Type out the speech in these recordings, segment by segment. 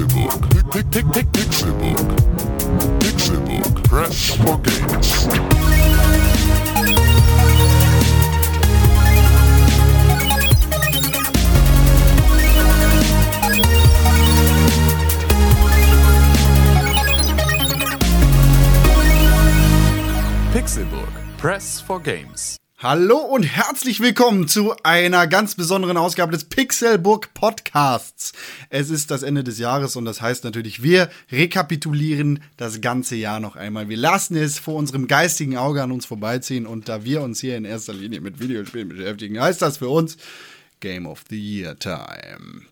Pixelbook. Pixelbook. Pixelbook. Press for games. Pixelburg. Press for Games. Hallo und herzlich willkommen zu einer ganz besonderen Ausgabe des Pixelburg Podcasts. Es ist das Ende des Jahres und das heißt natürlich, wir rekapitulieren das ganze Jahr noch einmal. Wir lassen es vor unserem geistigen Auge an uns vorbeiziehen und da wir uns hier in erster Linie mit Videospielen beschäftigen, heißt das für uns Game of the Year Time.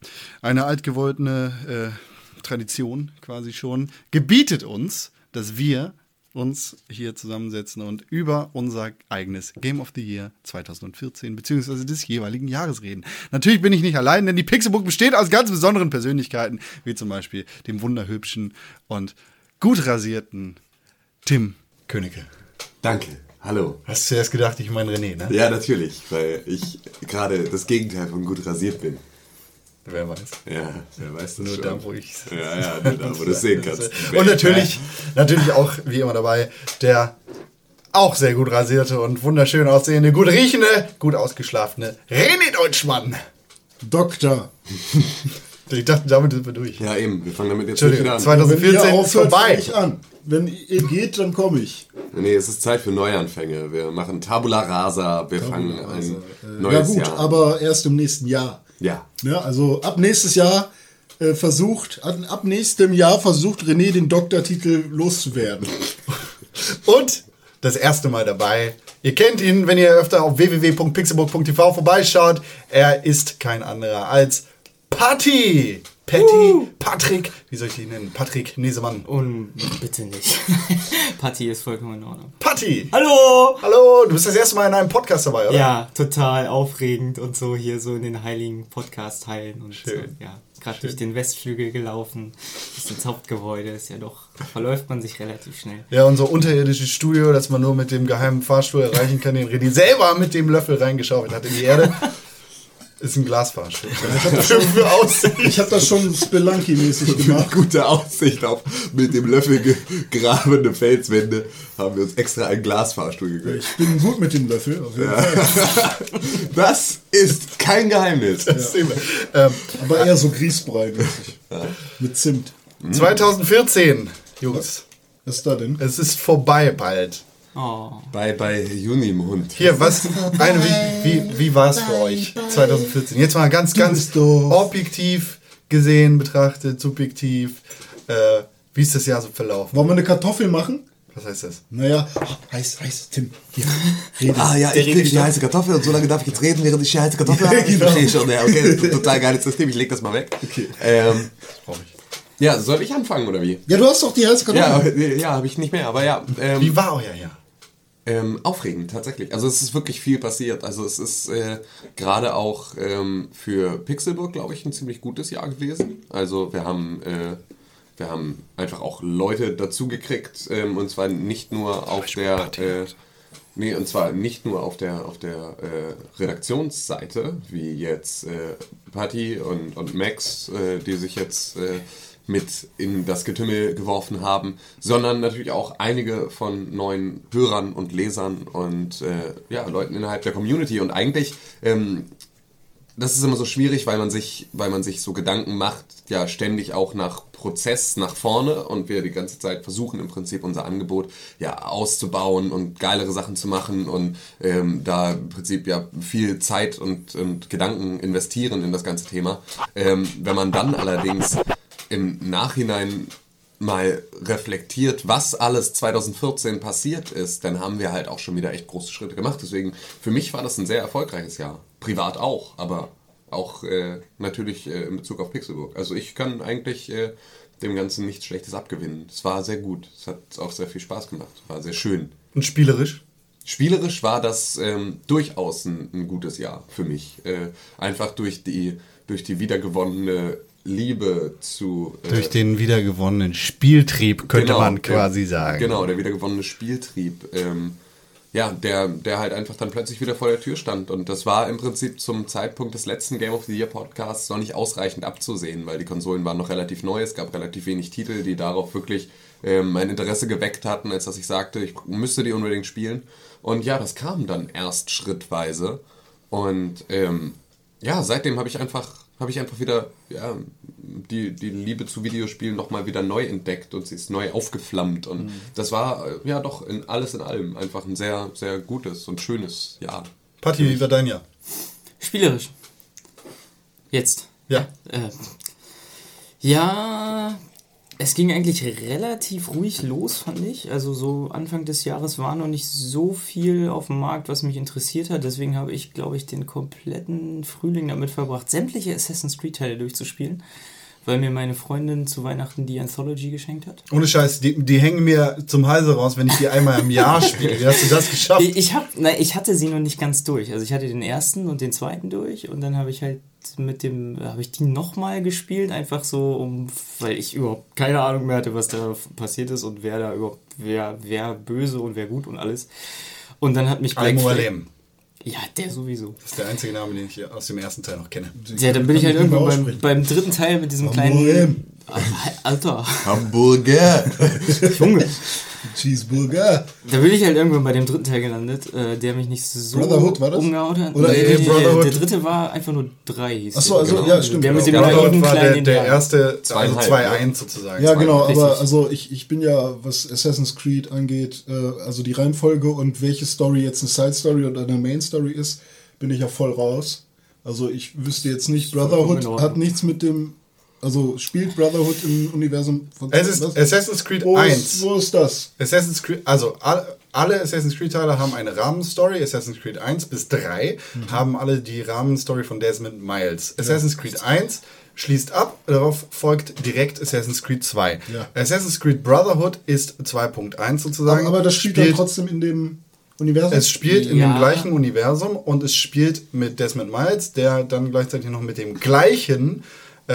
Eine altgewollene äh, Tradition quasi schon gebietet uns, dass wir uns hier zusammensetzen und über unser eigenes Game of the Year 2014 beziehungsweise des jeweiligen Jahres reden. Natürlich bin ich nicht allein, denn die Pixelbook besteht aus ganz besonderen Persönlichkeiten, wie zum Beispiel dem wunderhübschen und gut rasierten Tim Königke. Danke. Hallo. Hast du erst gedacht, ich meine René, ne? Ja, natürlich, weil ich gerade das Gegenteil von gut rasiert bin. Wer weiß. Ja, wer weiß das Nur schon. da, wo ich Ja, ja, nur da, wo du es sehen kannst. Und natürlich, natürlich auch, wie immer dabei, der auch sehr gut rasierte und wunderschön aussehende, gut riechende, gut ausgeschlafene René Deutschmann. Doktor. Ich dachte, damit sind wir durch. Ja, eben, wir fangen damit jetzt wieder an. 2014 Wenn ihr ist aufhört, vorbei. ich an. Wenn ihr geht, dann komme ich. Nee, es ist Zeit für Neuanfänge. Wir machen Tabula Rasa, wir fangen ein Äh, ja neues gut, Jahr. aber erst im nächsten Jahr. Ja, Ja, also ab nächstes Jahr äh, versucht, ab, ab nächstem Jahr versucht René den Doktortitel loszuwerden. Und das erste Mal dabei. Ihr kennt ihn, wenn ihr öfter auf www.pixelburg.tv vorbeischaut. Er ist kein anderer als Patti. Patty, Patrick, wie soll ich ihn nennen? Patrick Nesemann. Und bitte nicht. Party ist vollkommen in Ordnung. Patti. Hallo! Hallo, du bist das erste Mal in einem Podcast dabei, oder? Ja, total aufregend und so hier so in den heiligen Podcast-Hallen und Schön. so. Ja, gerade durch den Westflügel gelaufen bis ins Hauptgebäude. Ist ja doch, verläuft man sich relativ schnell. Ja, unser unterirdisches Studio, das man nur mit dem geheimen Fahrstuhl erreichen kann, den René selber mit dem Löffel reingeschaufelt hat in die Erde, ist ein. Für, Aussicht. Ich habe das schon Spelunky-mäßig gemacht. gute Aussicht auf mit dem Löffel gegrabene Felswände haben wir uns extra einen Glasfahrstuhl gegönnt. Ich bin gut mit dem Löffel. Auf jeden Fall. Das ist kein Geheimnis. Ähm, Aber eher so Grießbrei-mäßig. Mit Zimt. 2014, Jungs. Was ist da denn? Es ist vorbei bald. Oh. Bei, bei Junimhund. Hier, was, eine, wie, wie, wie war es für euch 2014? Jetzt mal ganz, ganz objektiv gesehen, betrachtet, subjektiv. Äh, wie ist das Jahr so verlaufen? Wollen wir eine Kartoffel machen? Was heißt das? Naja, oh, heiß, heiß, Tim. Hier, rede. Ah ja, ich kriege die heiße Kartoffel und so lange darf ich jetzt reden, während ich die heiße Kartoffel habe. Ich genau. verstehe schon. Ja, okay, das ist ein total geiles System. Ich leg das mal weg. Okay. Ähm, Brauch ich. ja, soll ich anfangen oder wie? Ja, du hast doch die heiße Kartoffel. Ja, ja, habe ich nicht mehr, aber ja. Ähm, Wie war euer Jahr? Ähm, aufregend, tatsächlich. Also es ist wirklich viel passiert. Also es ist äh, gerade auch ähm, für Pixelburg, glaube ich, ein ziemlich gutes Jahr gewesen. Also wir haben, äh, wir haben einfach auch Leute dazu gekriegt ähm, und zwar nicht nur auf der... Äh, Nee, und zwar nicht nur auf der, auf der äh, Redaktionsseite, wie jetzt äh, Patty und, und Max, äh, die sich jetzt äh, mit in das Getümmel geworfen haben, sondern natürlich auch einige von neuen Hörern und Lesern und äh, ja, Leuten innerhalb der Community. Und eigentlich ähm, das ist immer so schwierig, weil man sich, weil man sich so Gedanken macht, ja ständig auch nach Prozess nach vorne und wir die ganze Zeit versuchen im Prinzip unser Angebot ja auszubauen und geilere Sachen zu machen und ähm, da im Prinzip ja viel Zeit und, und Gedanken investieren in das ganze Thema. Ähm, wenn man dann allerdings im Nachhinein mal reflektiert, was alles 2014 passiert ist, dann haben wir halt auch schon wieder echt große Schritte gemacht. Deswegen, für mich war das ein sehr erfolgreiches Jahr. Privat auch, aber auch äh, natürlich äh, in Bezug auf Pixelburg. Also ich kann eigentlich äh, dem Ganzen nichts Schlechtes abgewinnen. Es war sehr gut. Es hat auch sehr viel Spaß gemacht. War sehr schön. Und spielerisch? Spielerisch war das ähm, durchaus ein, ein gutes Jahr für mich. Äh, einfach durch die, durch die wiedergewonnene Liebe zu. Äh, Durch den wiedergewonnenen Spieltrieb, könnte Genau, man der- quasi sagen. Genau, der wiedergewonnene Spieltrieb. Ähm, ja, der, der halt einfach dann plötzlich wieder vor der Tür stand. Und das war im Prinzip zum Zeitpunkt des letzten Game of the Year Podcasts noch nicht ausreichend abzusehen, weil die Konsolen waren noch relativ neu, es gab relativ wenig Titel, die darauf wirklich ähm, mein Interesse geweckt hatten, als dass ich sagte, ich müsste die unbedingt spielen. Und ja, das kam dann erst schrittweise. Und ähm, ja, seitdem habe ich einfach habe ich einfach wieder ja, die, die Liebe zu Videospielen nochmal wieder neu entdeckt und sie ist neu aufgeflammt. Und das war ja doch in alles in allem einfach ein sehr, sehr gutes und schönes Jahr. Patti, wie war dein Jahr? Spielerisch. Jetzt. Ja. Äh, ja, es ging eigentlich relativ ruhig los, fand ich. Also so Anfang des Jahres war noch nicht so viel auf dem Markt, was mich interessiert hat. Deswegen habe ich, glaube ich, den kompletten Frühling damit verbracht, sämtliche Assassin's Creed-Teile durchzuspielen. Weil mir meine Freundin zu Weihnachten die Anthology geschenkt hat. Ohne Scheiß, die, die hängen mir zum Halse raus, wenn ich die einmal im Jahr spiele. Wie hast du das geschafft? Ich, ich, hab, na, ich hatte sie noch nicht ganz durch. Also ich hatte den ersten und den zweiten durch und dann habe ich halt mit dem, habe ich die nochmal gespielt, einfach so, um, weil ich überhaupt keine Ahnung mehr hatte, was da passiert ist und wer da überhaupt, wer, wer böse und wer gut und alles. Und dann hat mich Almo Flag-. Ja, der sowieso. Das ist der einzige Name, den ich aus dem ersten Teil noch kenne. Ja, dann bin ich halt mehr beim, beim dritten Teil mit diesem kleinen. Alter, Hamburger! Junge. Cheeseburger. Da bin ich halt irgendwann bei dem dritten Teil gelandet, äh, der mich nicht so Brotherhood war das? umgehauen hat. Oder nee, nee, Brotherhood? Der dritte war einfach nur drei. hieß Ach so, der. also, Genau. ja, stimmt, Der mit dem genau. naiven Brotherhood war der, der erste, also Zweieinhalb, 2-1 sozusagen. Ja, genau, Richtig. aber also ich, ich bin ja, was Assassin's Creed angeht, äh, also die Reihenfolge und welche Story jetzt eine Side Story oder eine Main Story ist, bin ich ja voll raus. Also ich wüsste jetzt nicht, Brotherhood hat nichts mit dem, also spielt Brotherhood im Universum von Es ist? Assassin's Creed wo 1. Ist, wo ist das? Assassin's Creed, also all, alle Assassin's Creed Teile haben eine Rahmenstory. Assassin's Creed 1 bis 3 Mhm. haben alle die Rahmenstory von Desmond Miles. Assassin's Creed 1 schließt ab, darauf folgt direkt Assassin's Creed 2. Ja. Assassin's Creed Brotherhood ist 2.1 sozusagen. Aber, aber das spielt, dann trotzdem in dem Universum. Es spielt in Ja. dem gleichen Universum und es spielt mit Desmond Miles, der dann gleichzeitig noch mit dem gleichen äh,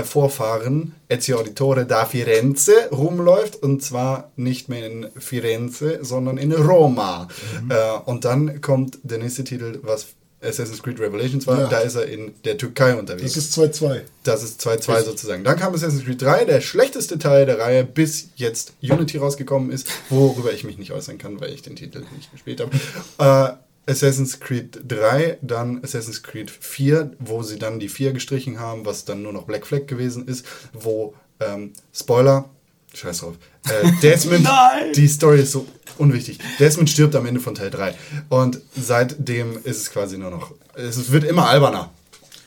Vorfahren Ezio Auditore da Firenze rumläuft und zwar nicht mehr in Firenze, sondern in Roma. Mhm. Äh, und dann kommt der nächste Titel, was Assassin's Creed Revelations war, Ja. da ist er in der Türkei unterwegs. das ist 2-2. Das ist 2-2 sozusagen. Dann kam Assassin's Creed 3, der schlechteste Teil der Reihe, bis jetzt Unity rausgekommen ist, worüber ich mich nicht äußern kann, weil ich den Titel nicht gespielt habe. Äh, Assassin's Creed 3, dann Assassin's Creed 4, wo sie dann die 4 gestrichen haben, was dann nur noch Black Flag gewesen ist, wo, ähm, Spoiler, scheiß drauf, äh, Desmond, die Story ist so unwichtig. Desmond stirbt am Ende von Teil 3 und seitdem ist es quasi nur noch, es wird immer alberner.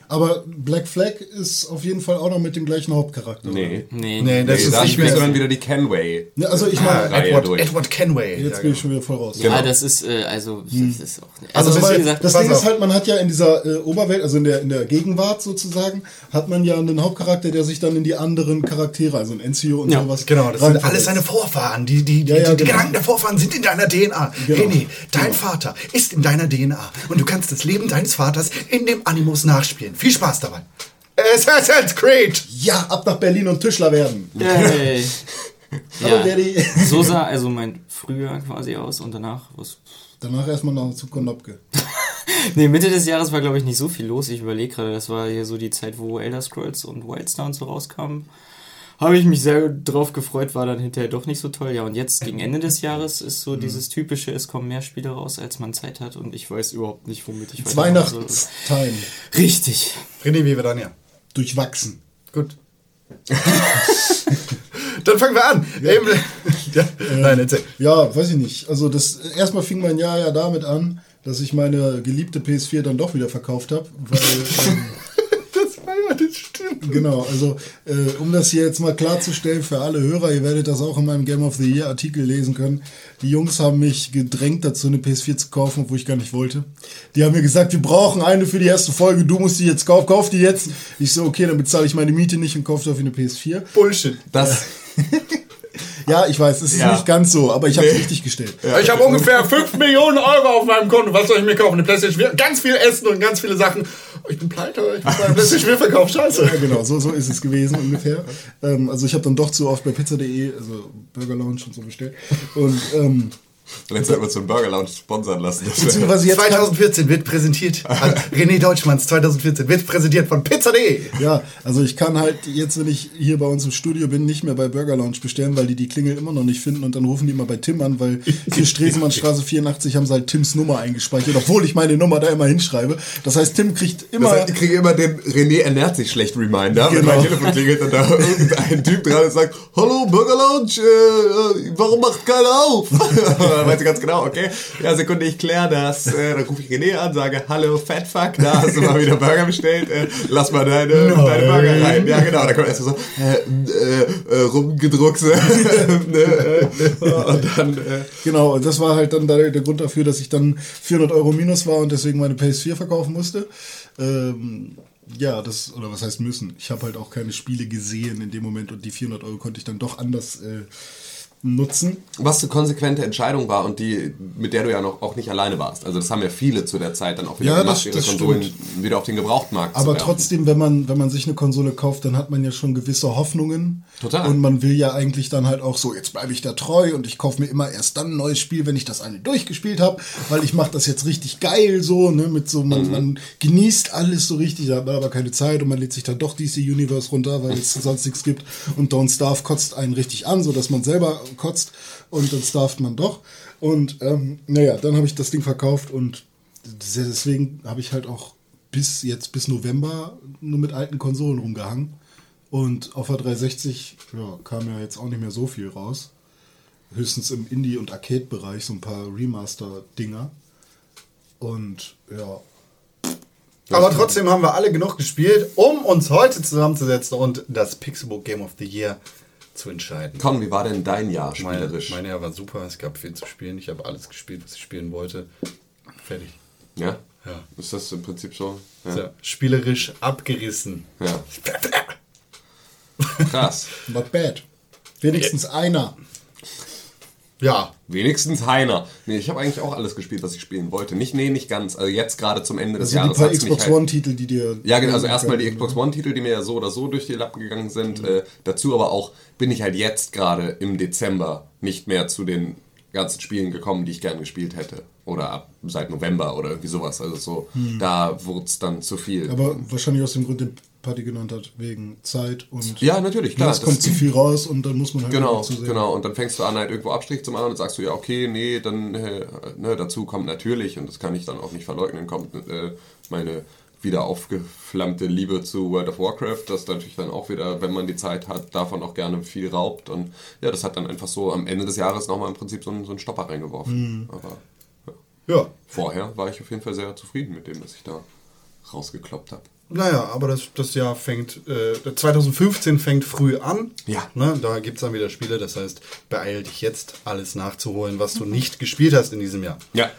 Aber Black Flag ist auf jeden Fall auch noch mit dem gleichen Hauptcharakter. Nee. Nee, Nee, das Nee, ist nicht mehr. dann wieder die Kenway. Ja, also ich Ah, meine, Reihe Edward, durch. Edward Kenway. jetzt Ja, bin ich genau. schon wieder voll raus. Ja, das ist, äh, also, das ist auch. Also, Also, das wie ist- gesagt, Das Pass Ding auf. ist halt, man hat ja in dieser äh, Oberwelt, also in der, in der Gegenwart sozusagen, hat man ja einen Hauptcharakter, der sich dann in die anderen Charaktere, also in Enzio und Ja, sowas. Genau, das sind alles seine Vorfahren. Die, die, die, Ja, ja, die, die genau. Gedanken der Vorfahren sind in deiner DNA. Genau. René, dein Vater ist in deiner DNA. Und du kannst das Leben deines Vaters in dem Animus nachspielen. Viel Spaß dabei. Assassin's Creed! Ja, ab nach Berlin und Tischler werden. Yay. Hallo ja, Daddy. so sah also mein Frühjahr quasi aus und danach, was, Danach erstmal nach zu Konopke. Nee, Mitte des Jahres war, glaube ich, nicht so viel los. Ich überlege gerade, das war hier so die Zeit, wo Elder Scrolls und Wildstar und so rauskamen. Habe ich mich sehr drauf gefreut, war dann hinterher doch nicht so toll. Ja, und jetzt gegen Ende des Jahres ist so dieses typische, es kommen mehr Spiele raus, als man Zeit hat und ich weiß überhaupt nicht, womit ich weitermachen soll. Weihnachtstime. Richtig. René, wie wir dann ja. Durchwachsen. Gut. dann fangen wir an. Eben, ja, nein, erzähl. Ja, weiß ich nicht. Also das erstmal fing mein Jahr ja damit an, dass ich meine geliebte PS4 dann doch wieder verkauft habe, weil ähm, Das war ja das stimmt. Genau, also äh, um das hier jetzt mal klarzustellen für alle Hörer, ihr werdet das auch in meinem Game of the Year Artikel lesen können. Die Jungs haben mich gedrängt dazu, eine PS4 zu kaufen, obwohl ich gar nicht wollte. Die haben mir gesagt, wir brauchen eine für die erste Folge, du musst die jetzt kaufen, kauf die jetzt. Ich so, okay, dann bezahle ich meine Miete nicht und kaufe dafür eine PS4. Bullshit. Das, Ja, ich weiß, es ist Ja. nicht ganz so, aber ich habe es richtig gestellt. Ich habe ungefähr 5 Millionen Euro auf meinem Konto. Was soll ich mir kaufen? Eine PlayStation 4? Ganz viel Essen und ganz viele Sachen. Ich bin pleite. Ich meine PlayStation 4 verkaufen. Scheiße. Ja, genau, so, so ist es gewesen ungefähr. Ähm, also ich habe dann doch zu oft bei pizza.de, also Burger Lounge und so bestellt. Und ähm, Letztes Mal so einen Burger Lounge sponsern lassen. Das wär- Beziehungsweise jetzt kann, 2014 wird präsentiert. Also René Deutschmanns 2014 wird präsentiert von Pizza.de. ja, also ich kann halt jetzt, wenn ich hier bei uns im Studio bin, nicht mehr bei Burger Lounge bestellen, weil die die Klingel immer noch nicht finden und dann rufen die immer bei Tim an, weil hier Stresemannstraße 84 haben sie halt Tims Nummer eingespeichert, obwohl ich meine Nummer da immer hinschreibe. Das heißt, Tim kriegt immer... Das heißt, ich kriege immer den René ernährt sich schlecht Reminder, wenn Genau. mein Telefon klingelt und da irgendein Typ dran ist und sagt, Hallo Burger Lounge, äh, äh, warum macht keiner auf? dann weiß ich ganz genau, okay, ja Sekunde, ich kläre das. Äh, dann rufe ich René an, sage, Hallo Fatfuck, da hast du mal wieder Burger bestellt, äh, lass mal deine, deine Burger rein. Ja genau, da kommt erst so, äh, äh, äh, Rumgedruckse. ne, äh, und dann, äh, Genau, und das war halt dann der, der Grund dafür, dass ich dann 400 Euro minus war und deswegen meine PS4 verkaufen musste. Ähm, ja, das, oder was heißt müssen? Ich habe halt auch keine Spiele gesehen in dem Moment und die 400 Euro konnte ich dann doch anders äh, nutzen. Was eine konsequente Entscheidung war und die, mit der du ja noch auch nicht alleine warst. Also das haben ja viele zu der Zeit dann auch wieder Ja, gemacht, das- ihre das Konsolen stimmt. wieder auf den Gebrauchtmarkt Aber trotzdem, wenn man, wenn man sich eine Konsole kauft, dann hat man ja schon gewisse Hoffnungen. Total. Und man will ja eigentlich dann halt auch so, jetzt bleibe ich da treu und ich kaufe mir immer erst dann ein neues Spiel, wenn ich das eine durchgespielt habe, weil ich mache das jetzt richtig geil so, ne, mit so, Mhm. man, man genießt alles so richtig, da hat man aber keine Zeit und man lädt sich dann doch DC Universe runter, weil es sonst nichts gibt und Don't Starve kotzt einen richtig an, so dass man selber kotzt und dann starft man doch. Und ähm, naja, dann habe ich das Ding verkauft und deswegen habe ich halt auch bis jetzt, bis November, nur mit alten Konsolen rumgehangen. Und auf der 360 ja, kam ja jetzt auch nicht mehr so viel raus. Höchstens im Indie- und Arcade-Bereich so ein paar Remaster-Dinger. Und ja, Aber trotzdem haben wir alle genug gespielt, um uns heute zusammenzusetzen und das Pixelbook Game of the Year zu entscheiden. Con, wie war denn dein Jahr Meine, spielerisch? meine Jahr war super, es gab viel zu spielen. Ich habe alles gespielt, was ich spielen wollte. Fertig. ja? Ja. Ist das im Prinzip so? Ja. So, spielerisch abgerissen. ja. Krass. not bad. Wenigstens einer. Ja, Wenigstens Heiner. Nee, ich habe eigentlich auch alles gespielt, was ich spielen wollte. Nicht, nee, nicht ganz. Also jetzt gerade zum Ende des Also die Jahres paar hat's mich Xbox halt- One-Titel, die dir. Ja, genau, also erstmal die Xbox One-Titel, die mir ja so oder so durch die Lappen gegangen sind. Äh, dazu aber auch bin ich halt jetzt gerade im Dezember nicht mehr zu den ganzen Spielen gekommen, die ich gern gespielt hätte. Oder ab seit November oder irgendwie sowas. Also so, da wurde es dann zu viel. Aber wahrscheinlich aus dem Grund, Party genannt hat, wegen Zeit und. ja, natürlich, klar. es kommt zu viel raus und dann muss man halt Genau, zu sehen. genau. Und dann fängst du an, halt irgendwo Abstrich zu machen und sagst du, ja, okay, nee, dann äh, ne, dazu kommt natürlich, und das kann ich dann auch nicht verleugnen, kommt äh, meine wieder aufgeflammte Liebe zu World of Warcraft, das natürlich dann auch wieder, wenn man die Zeit hat, davon auch gerne viel raubt. Und ja, das hat dann einfach so am Ende des Jahres nochmal im Prinzip so einen, so einen Stopper reingeworfen. Aber ja. vorher war ich auf jeden Fall sehr zufrieden mit dem, was ich da rausgekloppt habe. Naja, aber das, das Jahr fängt, äh, 2015 fängt früh an. Ja. Ne, da gibt es dann wieder Spiele, das heißt, beeil dich jetzt, alles nachzuholen, was du nicht gespielt hast in diesem Jahr. Ja.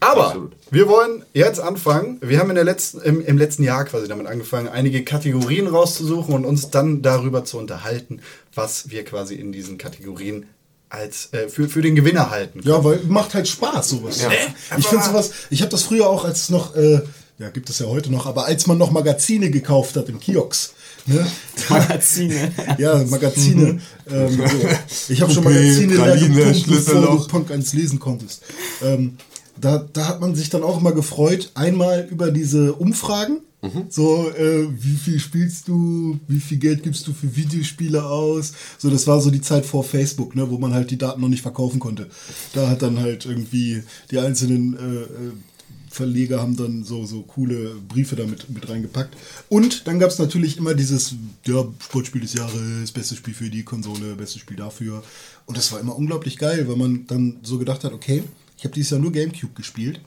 Aber Absolut. wir wollen jetzt anfangen. Wir haben in der letzten, im, im letzten Jahr quasi damit angefangen, einige Kategorien rauszusuchen und uns dann darüber zu unterhalten, was wir quasi in diesen Kategorien als äh, für, für den Gewinner halten. Ja, weil macht halt Spaß sowas. Ja. Ich finde sowas, ich habe das früher auch als es noch, äh, ja gibt es ja heute noch, aber als man noch Magazine gekauft hat im Kiosk. Ne? Magazine. Ja, Magazine. ähm, so. Ich habe schon Magazine gepumpt, bevor du Punk eins lesen konntest. Ähm, da, da hat man sich dann auch immer gefreut, einmal über diese Umfragen. So, äh, wie viel spielst du, wie viel Geld gibst du für Videospiele aus? So, das war so die Zeit vor Facebook, ne, wo man halt die Daten noch nicht verkaufen konnte. Da hat dann halt irgendwie die einzelnen äh, äh, Verleger haben dann so, so coole Briefe damit mit reingepackt. Und dann gab es natürlich immer dieses, ja, Sportspiel des Jahres, bestes Spiel für die Konsole, bestes Spiel dafür. Und das war immer unglaublich geil, weil man dann so gedacht hat, okay, ich habe dieses Jahr nur Gamecube gespielt.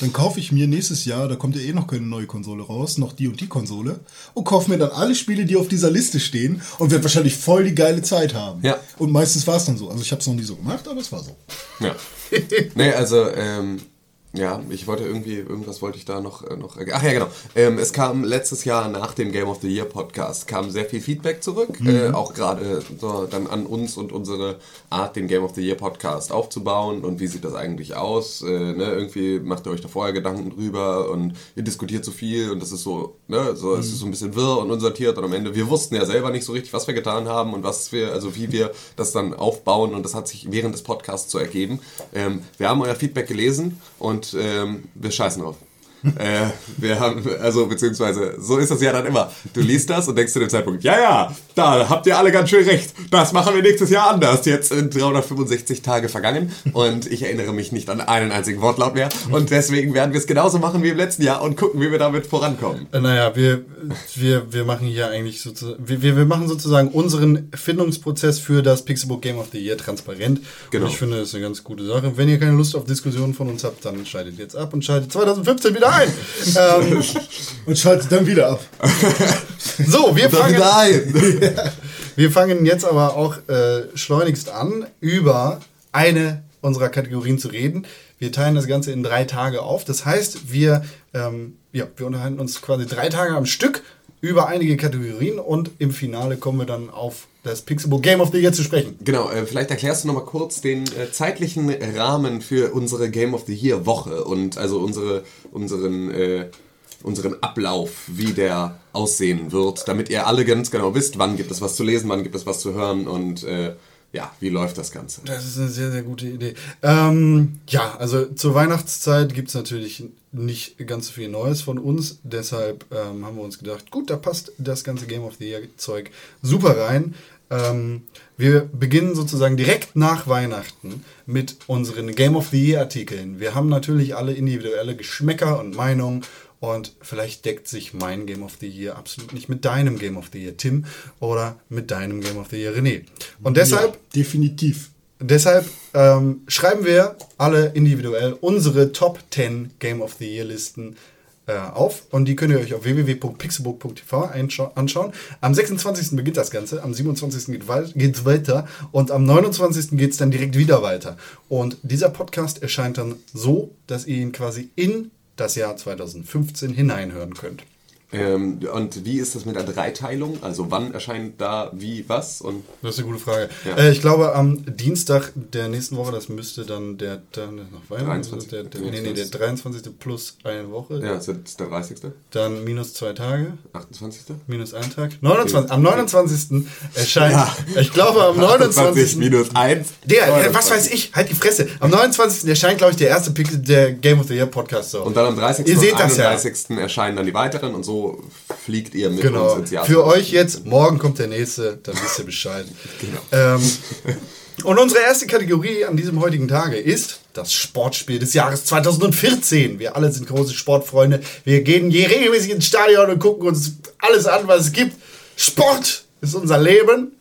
Dann kaufe ich mir nächstes Jahr, da kommt ja eh noch keine neue Konsole raus, noch die und die Konsole. Und kaufe mir dann alle Spiele, die auf dieser Liste stehen und werde wahrscheinlich voll die geile Zeit haben. Ja. Und meistens war es dann so. Also ich habe es noch nie so gemacht, aber es war so. Ja. nee, also ähm, Ja, ich wollte irgendwie, irgendwas wollte ich da noch, äh, noch ach ja, genau. Ähm, es kam letztes Jahr nach dem Game of the Year Podcast, kam sehr viel Feedback zurück, äh, auch gerade so dann an uns und unsere Art, den Game of the Year Podcast aufzubauen und wie sieht das eigentlich aus, äh, ne, irgendwie macht ihr euch da vorher Gedanken drüber und ihr diskutiert so viel und das ist so, ne, so, es ist so ein bisschen wirr und unsortiert und am Ende, wir wussten ja selber nicht so richtig, was wir getan haben und was wir, also wie wir das dann aufbauen und das hat sich während des Podcasts so ergeben. Ähm, wir haben euer Feedback gelesen und ähm, wir scheißen drauf. Äh, wir haben, also beziehungsweise, so ist das ja dann immer. Du liest das und denkst zu dem Zeitpunkt, ja, ja, da habt ihr alle ganz schön recht. Das machen wir nächstes Jahr anders. Jetzt sind 365 Tage vergangen und ich erinnere mich nicht an einen einzigen Wortlaut mehr. Und deswegen werden wir es genauso machen wie im letzten Jahr und gucken, wie wir damit vorankommen. Äh, Naja, wir, wir, wir machen hier eigentlich sozusagen, wir, wir wir machen sozusagen unseren Findungsprozess für das Pixelbook Game of the Year transparent. Genau. Und ich finde, das ist eine ganz gute Sache. Wenn ihr keine Lust auf Diskussionen von uns habt, dann schaltet jetzt ab und schaltet 2015 wieder ein. ähm, Und schaltet dann wieder ab. so, wir fangen, wieder ein. wir fangen jetzt aber auch äh, schleunigst an, über eine unserer Kategorien zu reden. Wir teilen das Ganze in drei Tage auf. Das heißt, wir, ähm, ja, wir unterhalten uns quasi drei Tage am Stück über einige Kategorien und im Finale kommen wir dann auf das Pixelbook Game of the Year zu sprechen. Genau, äh, vielleicht erklärst du nochmal kurz den äh, zeitlichen Rahmen für unsere Game of the Year Woche und also unsere, unseren, äh, unseren Ablauf, wie der aussehen wird, damit ihr alle ganz genau wisst, wann gibt es was zu lesen, wann gibt es was zu hören und äh, ja, wie läuft das Ganze. Das ist eine sehr, sehr gute Idee. Ähm, ja, also zur Weihnachtszeit gibt es natürlich nicht ganz so viel Neues von uns. Deshalb ähm, haben wir uns gedacht, gut, da passt das ganze Game of the Year Zeug super rein. Ähm, wir beginnen sozusagen direkt nach Weihnachten mit unseren Game of the Year Artikeln. Wir haben natürlich alle individuelle Geschmäcker und Meinungen. Und vielleicht deckt sich mein Game of the Year absolut nicht mit deinem Game of the Year, Tim, oder mit deinem Game of the Year, René. Und deshalb Ja, definitiv. Deshalb ähm, schreiben wir alle individuell unsere Top 10 Game of the Year Listen äh, auf und die könnt ihr euch auf www.pixelbook.tv anschauen. Am 26. beginnt das Ganze, am 27. geht geht's weiter und am 29. geht's dann direkt wieder weiter. Und dieser Podcast erscheint dann so, dass ihr ihn quasi in das Jahr 2015 hineinhören könnt. Ähm, und wie ist das mit der Dreiteilung? Also wann erscheint da wie was? Und Das ist eine gute Frage. Ja. Äh, ich glaube, am Dienstag der nächsten Woche, das müsste dann der, der noch Weihnachten, 23.. der, der, nee, nee, der 23. plus eine Woche, ja, ist das der 30., dann minus zwei Tage, 28. minus ein Tag. 29, am 29. erscheint, Ja. ich glaube, am 29. minus 1. Der, äh, was weiß ich, halt die Fresse. Am 29. erscheint, glaube ich, der erste Pixel, der Game of the Year Podcast. So. Und dann am 30. Ihr und seht das ja. 31. erscheinen dann die weiteren und so fliegt ihr mit Genau. uns ins Jahr. Für euch jetzt, morgen kommt der nächste, dann wisst ihr Bescheid. ähm, und unsere erste Kategorie an diesem heutigen Tage ist das Sportspiel des Jahres 2014. Wir alle sind große Sportfreunde. Wir gehen je regelmäßig ins Stadion und gucken uns alles an, was es gibt. Sport ist unser Leben.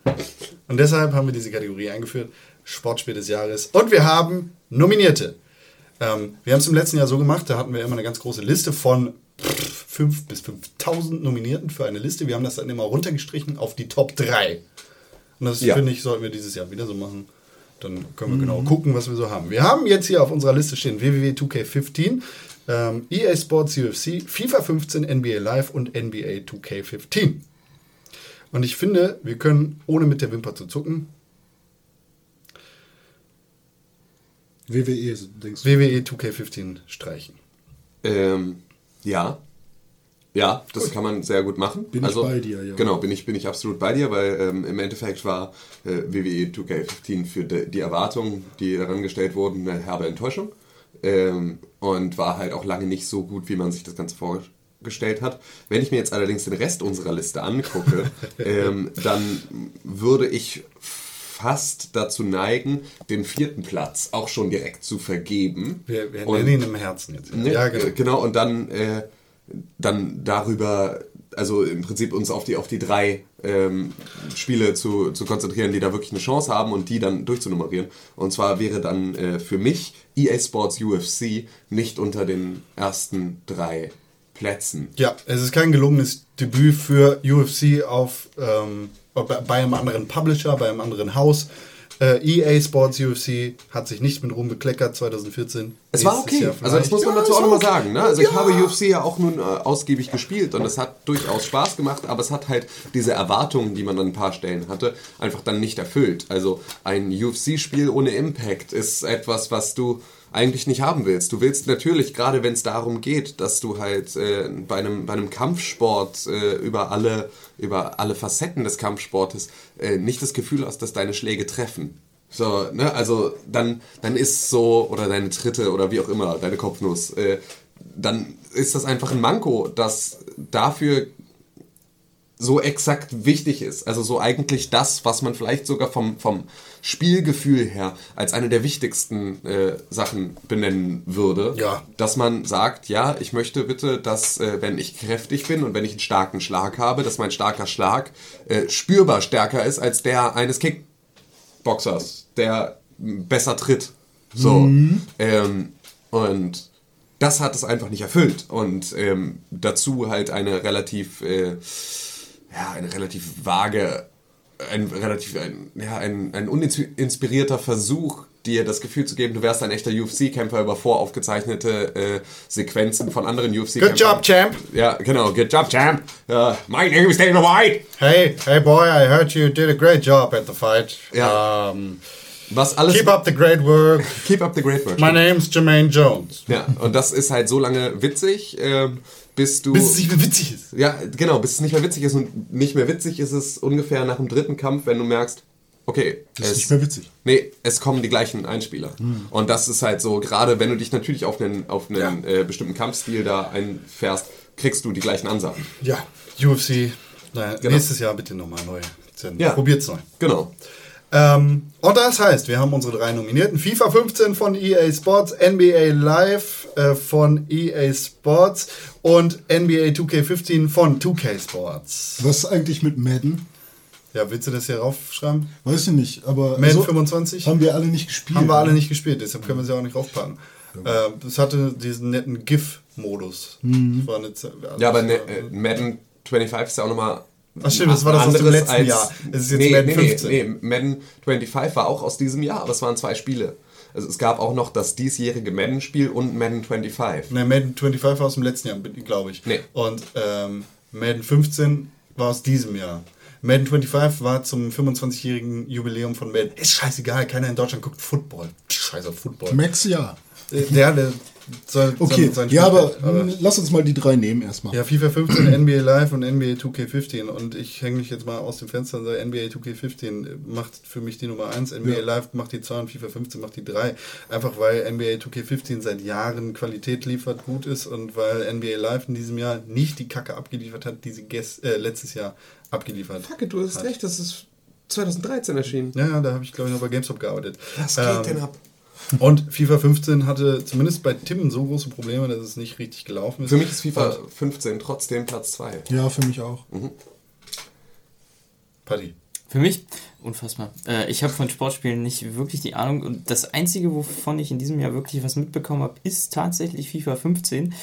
Und deshalb haben wir diese Kategorie eingeführt. Sportspiel des Jahres. Und wir haben Nominierte. Ähm, wir haben es im letzten Jahr so gemacht, da hatten wir immer eine ganz große Liste von 5 bis 5000 Nominierten für eine Liste. Wir haben das dann immer runtergestrichen auf die Top 3. Und das Ja. finde ich, sollten wir dieses Jahr wieder so machen. Dann können wir genau gucken, was wir so haben. Wir haben jetzt hier auf unserer Liste stehen www.2K15, ähm, EA Sports UFC, FIFA 15, NBA Live und NBA 2K15. Und ich finde, wir können, ohne mit der Wimper zu zucken, WWE, denkst du? WWE 2K15 streichen. Ähm, ja. Ja, das kann man sehr gut machen. Bin ich bei dir, ja. Genau, bin ich, bin ich absolut bei dir, weil ähm, im Endeffekt war äh, WWE 2K15 für de, die Erwartungen, die daran gestellt wurden, eine herbe Enttäuschung. Ähm, und war halt auch lange nicht so gut, wie man sich das Ganze vorgestellt hat. Wenn ich mir jetzt allerdings den Rest unserer Liste angucke, ähm, dann würde ich fast dazu neigen, den vierten Platz auch schon direkt zu vergeben. Wir, wir Und- nennen ihn im Herzen jetzt. Ne? Ja, Äh, genau. genau, und dann, äh, dann darüber, also im Prinzip uns auf die, auf die drei ähm, Spiele zu, zu konzentrieren, die da wirklich eine Chance haben und die dann durchzunummerieren. Und zwar wäre dann äh, für mich EA Sports UFC nicht unter den ersten drei Plätzen. Ja, es ist kein gelungenes Debüt für UFC auf ähm, bei bei einem anderen Publisher, bei einem anderen Haus. Äh, EA Sports UFC hat sich nicht mit Ruhm bekleckert 2014. Es war okay. Also das muss man Ja, dazu auch nochmal okay. sagen. Ne? Also ich habe UFC ja auch nun äh, ausgiebig gespielt und es hat durchaus Spaß gemacht, aber es hat halt diese Erwartungen, die man an ein paar Stellen hatte, einfach dann nicht erfüllt. Also ein UFC-Spiel ohne Impact ist etwas, was du eigentlich nicht haben willst. Du willst natürlich, gerade wenn es darum geht, dass du halt äh, bei, einem, bei einem Kampfsport äh, über, alle, über alle Facetten des Kampfsportes äh, nicht das Gefühl hast, dass deine Schläge treffen. So, ne, also dann, dann ist so, oder deine Tritte oder wie auch immer, deine Kopfnuss, äh, dann ist das einfach ein Manko, das dafür so exakt wichtig ist. Also so eigentlich das, was man vielleicht sogar vom, vom Spielgefühl her als eine der wichtigsten äh, Sachen benennen würde. Ja. Dass man sagt, ja, ich möchte bitte, dass äh, wenn ich kräftig bin und wenn ich einen starken Schlag habe, dass mein starker Schlag äh, spürbar stärker ist als der eines Kickboxers, der besser tritt. So. Ähm, und das hat es einfach nicht erfüllt. Und ähm, dazu halt eine relativ, äh, ja, eine relativ vage, ein relativ, ein, ja, ein, ein uninspirierter Versuch, dir das Gefühl zu geben, du wärst ein echter UFC-Kämpfer über voraufgezeichnete äh, Sequenzen von anderen UFC-Kämpfern. Good job, Champ. Ja, genau. Good job, Champ. Uh, my name is Dana White. Hey, hey boy, I heard you did a great job at the fight. Ja. Um, Was alles... keep up the great work. keep up the great work. My name's Jermaine Jones. Ja, und das ist halt so lange witzig, ähm, bis du... Bis es nicht mehr witzig ist. Ja, genau, bis es nicht mehr witzig ist. Und nicht mehr witzig ist es ungefähr nach dem dritten Kampf, wenn du merkst, okay, Das ist es, nicht mehr witzig. nee, es kommen die gleichen Einspieler. Und das ist halt so, gerade wenn du dich natürlich auf einen, auf einen äh, bestimmten Kampfstil da einfährst, kriegst du die gleichen Ansagen. Ja, UFC. Naja, Genau. Nächstes Jahr bitte nochmal neu. Ja. Probiert's neu. Genau. Ähm, und das heißt, wir haben unsere drei Nominierten. FIFA 15 von EA Sports, NBA Live äh, von EA Sports und NBA 2K15 von 2K Sports. Was ist eigentlich mit Madden? Ja, willst du das hier raufschreiben? Weiß ich nicht, aber Madden so 25? haben wir alle nicht gespielt. Haben wir alle nicht gespielt, deshalb können wir sie auch nicht raufpacken. Äh, das hatte diesen netten GIF-Modus. Eine Ze- Ja, aber ne, äh, Madden 25 ist ja auch nochmal. Ach stimmt, das war das aus dem letzten Jahr. Es ist jetzt nee, Madden nee, 15. Nee, nee, Madden 25 war auch aus diesem Jahr, aber es waren zwei Spiele. Also es gab auch noch das diesjährige Madden-Spiel und Madden 25. Ne, Madden 25 war aus dem letzten Jahr, glaube ich. Nee. Und ähm, Madden 15 war aus diesem Jahr. Madden 25 war zum 25-jährigen Jubiläum von Madden. Ist scheißegal, keiner in Deutschland guckt Football. Scheiße auf Football. Max, ja. Äh, Der, der soll Okay, sein- sein ja, aber, aber lass uns mal die drei nehmen erstmal. ja, FIFA 15, NBA Live und NBA 2K15 und ich hänge mich jetzt mal aus dem Fenster und sage, NBA 2K15 macht für mich die Nummer 1, NBA Ja. Live macht die 2 und FIFA 15 macht die 3. Einfach weil NBA 2K15 seit Jahren Qualität liefert, gut ist und weil NBA Live in diesem Jahr nicht die Kacke abgeliefert hat, die sie äh, letztes Jahr abgeliefert Fuck, du hast recht, das ist 2013 erschienen. Ja, ja, da habe ich glaube ich noch bei GameStop gearbeitet. Was geht Ähm, denn ab? Und FIFA 15 hatte zumindest bei Tim so große Probleme, dass es nicht richtig gelaufen ist. Für mich ist FIFA 15 trotzdem Platz 2. Ja, für mich auch. Paddy. Für mich unfassbar. Äh, ich habe von Sportspielen nicht wirklich die Ahnung. Und das Einzige, wovon ich in diesem Jahr wirklich was mitbekommen habe, ist tatsächlich FIFA 15.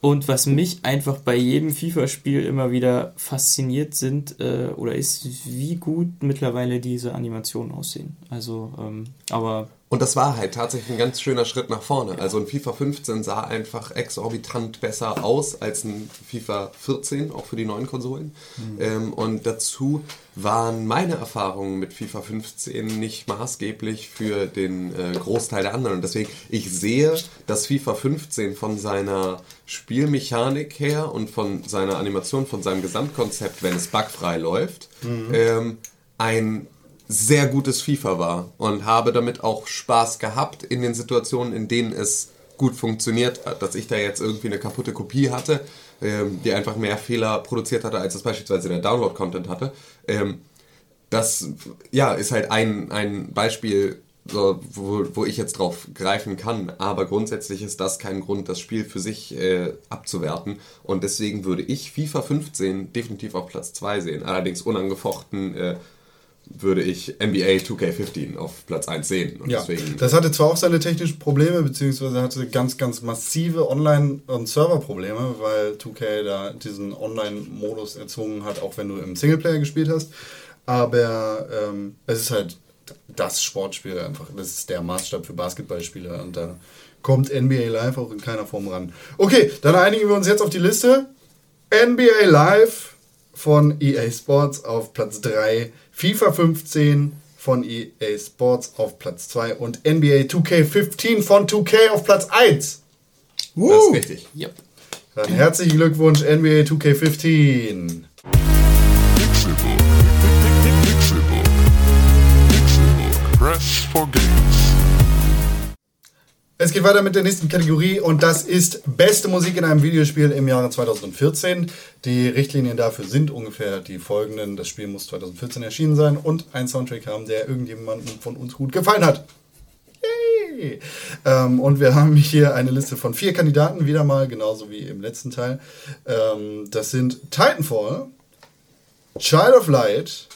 Und was mich einfach bei jedem FIFA-Spiel immer wieder fasziniert sind äh, oder ist, wie gut mittlerweile diese Animationen aussehen. Also, ähm, aber Und das war halt tatsächlich ein ganz schöner Schritt nach vorne. Also ein FIFA 15 sah einfach exorbitant besser aus als ein FIFA 14, auch für die neuen Konsolen. Ähm, und dazu waren meine Erfahrungen mit FIFA 15 nicht maßgeblich für den äh, Großteil der anderen. Und deswegen, ich sehe, dass FIFA 15 von seiner Spielmechanik her und von seiner Animation, von seinem Gesamtkonzept, wenn es bugfrei läuft, ähm, ein sehr gutes FIFA war und habe damit auch Spaß gehabt in den Situationen, in denen es gut funktioniert hat. Dass ich da jetzt irgendwie eine kaputte Kopie hatte, ähm, die einfach mehr Fehler produziert hatte, als es beispielsweise der Download-Content hatte. Ähm, das ja, ist halt ein, ein Beispiel, so, wo, wo ich jetzt drauf greifen kann. Aber grundsätzlich ist das kein Grund, das Spiel für sich äh, abzuwerten. Und deswegen würde ich FIFA 15 definitiv auf Platz 2 sehen. Allerdings unangefochten äh, würde ich NBA 2K15 auf Platz 1 sehen. Und Ja, deswegen, das hatte zwar auch seine technischen Probleme, beziehungsweise hatte ganz, ganz massive Online- und Serverprobleme, weil 2K da diesen Online-Modus erzwungen hat, auch wenn du im Singleplayer gespielt hast. Aber ähm, es ist halt das Sportspiel einfach. Das ist der Maßstab für Basketballspieler und da kommt NBA Live auch in keiner Form ran. Okay, dann einigen wir uns jetzt auf die Liste. NBA Live von EA Sports auf Platz 3, FIFA 15 von EA Sports auf Platz 2 und NBA 2K15 von 2K auf Platz 1. Das ist richtig. Yep. Dann herzlichen Glückwunsch NBA 2K15. Pixelbook. Pixelbook. Pixelbook. Press for games. Es geht weiter mit der nächsten Kategorie und das ist beste Musik in einem Videospiel im Jahre 2014. Die Richtlinien dafür sind ungefähr die folgenden. Das Spiel muss 2014 erschienen sein und ein Soundtrack haben, der irgendjemandem von uns gut gefallen hat. Yay! Ähm, und wir haben hier eine Liste von vier Kandidaten, wieder mal, genauso wie im letzten Teil. Ähm, das sind Titanfall, Child of Light,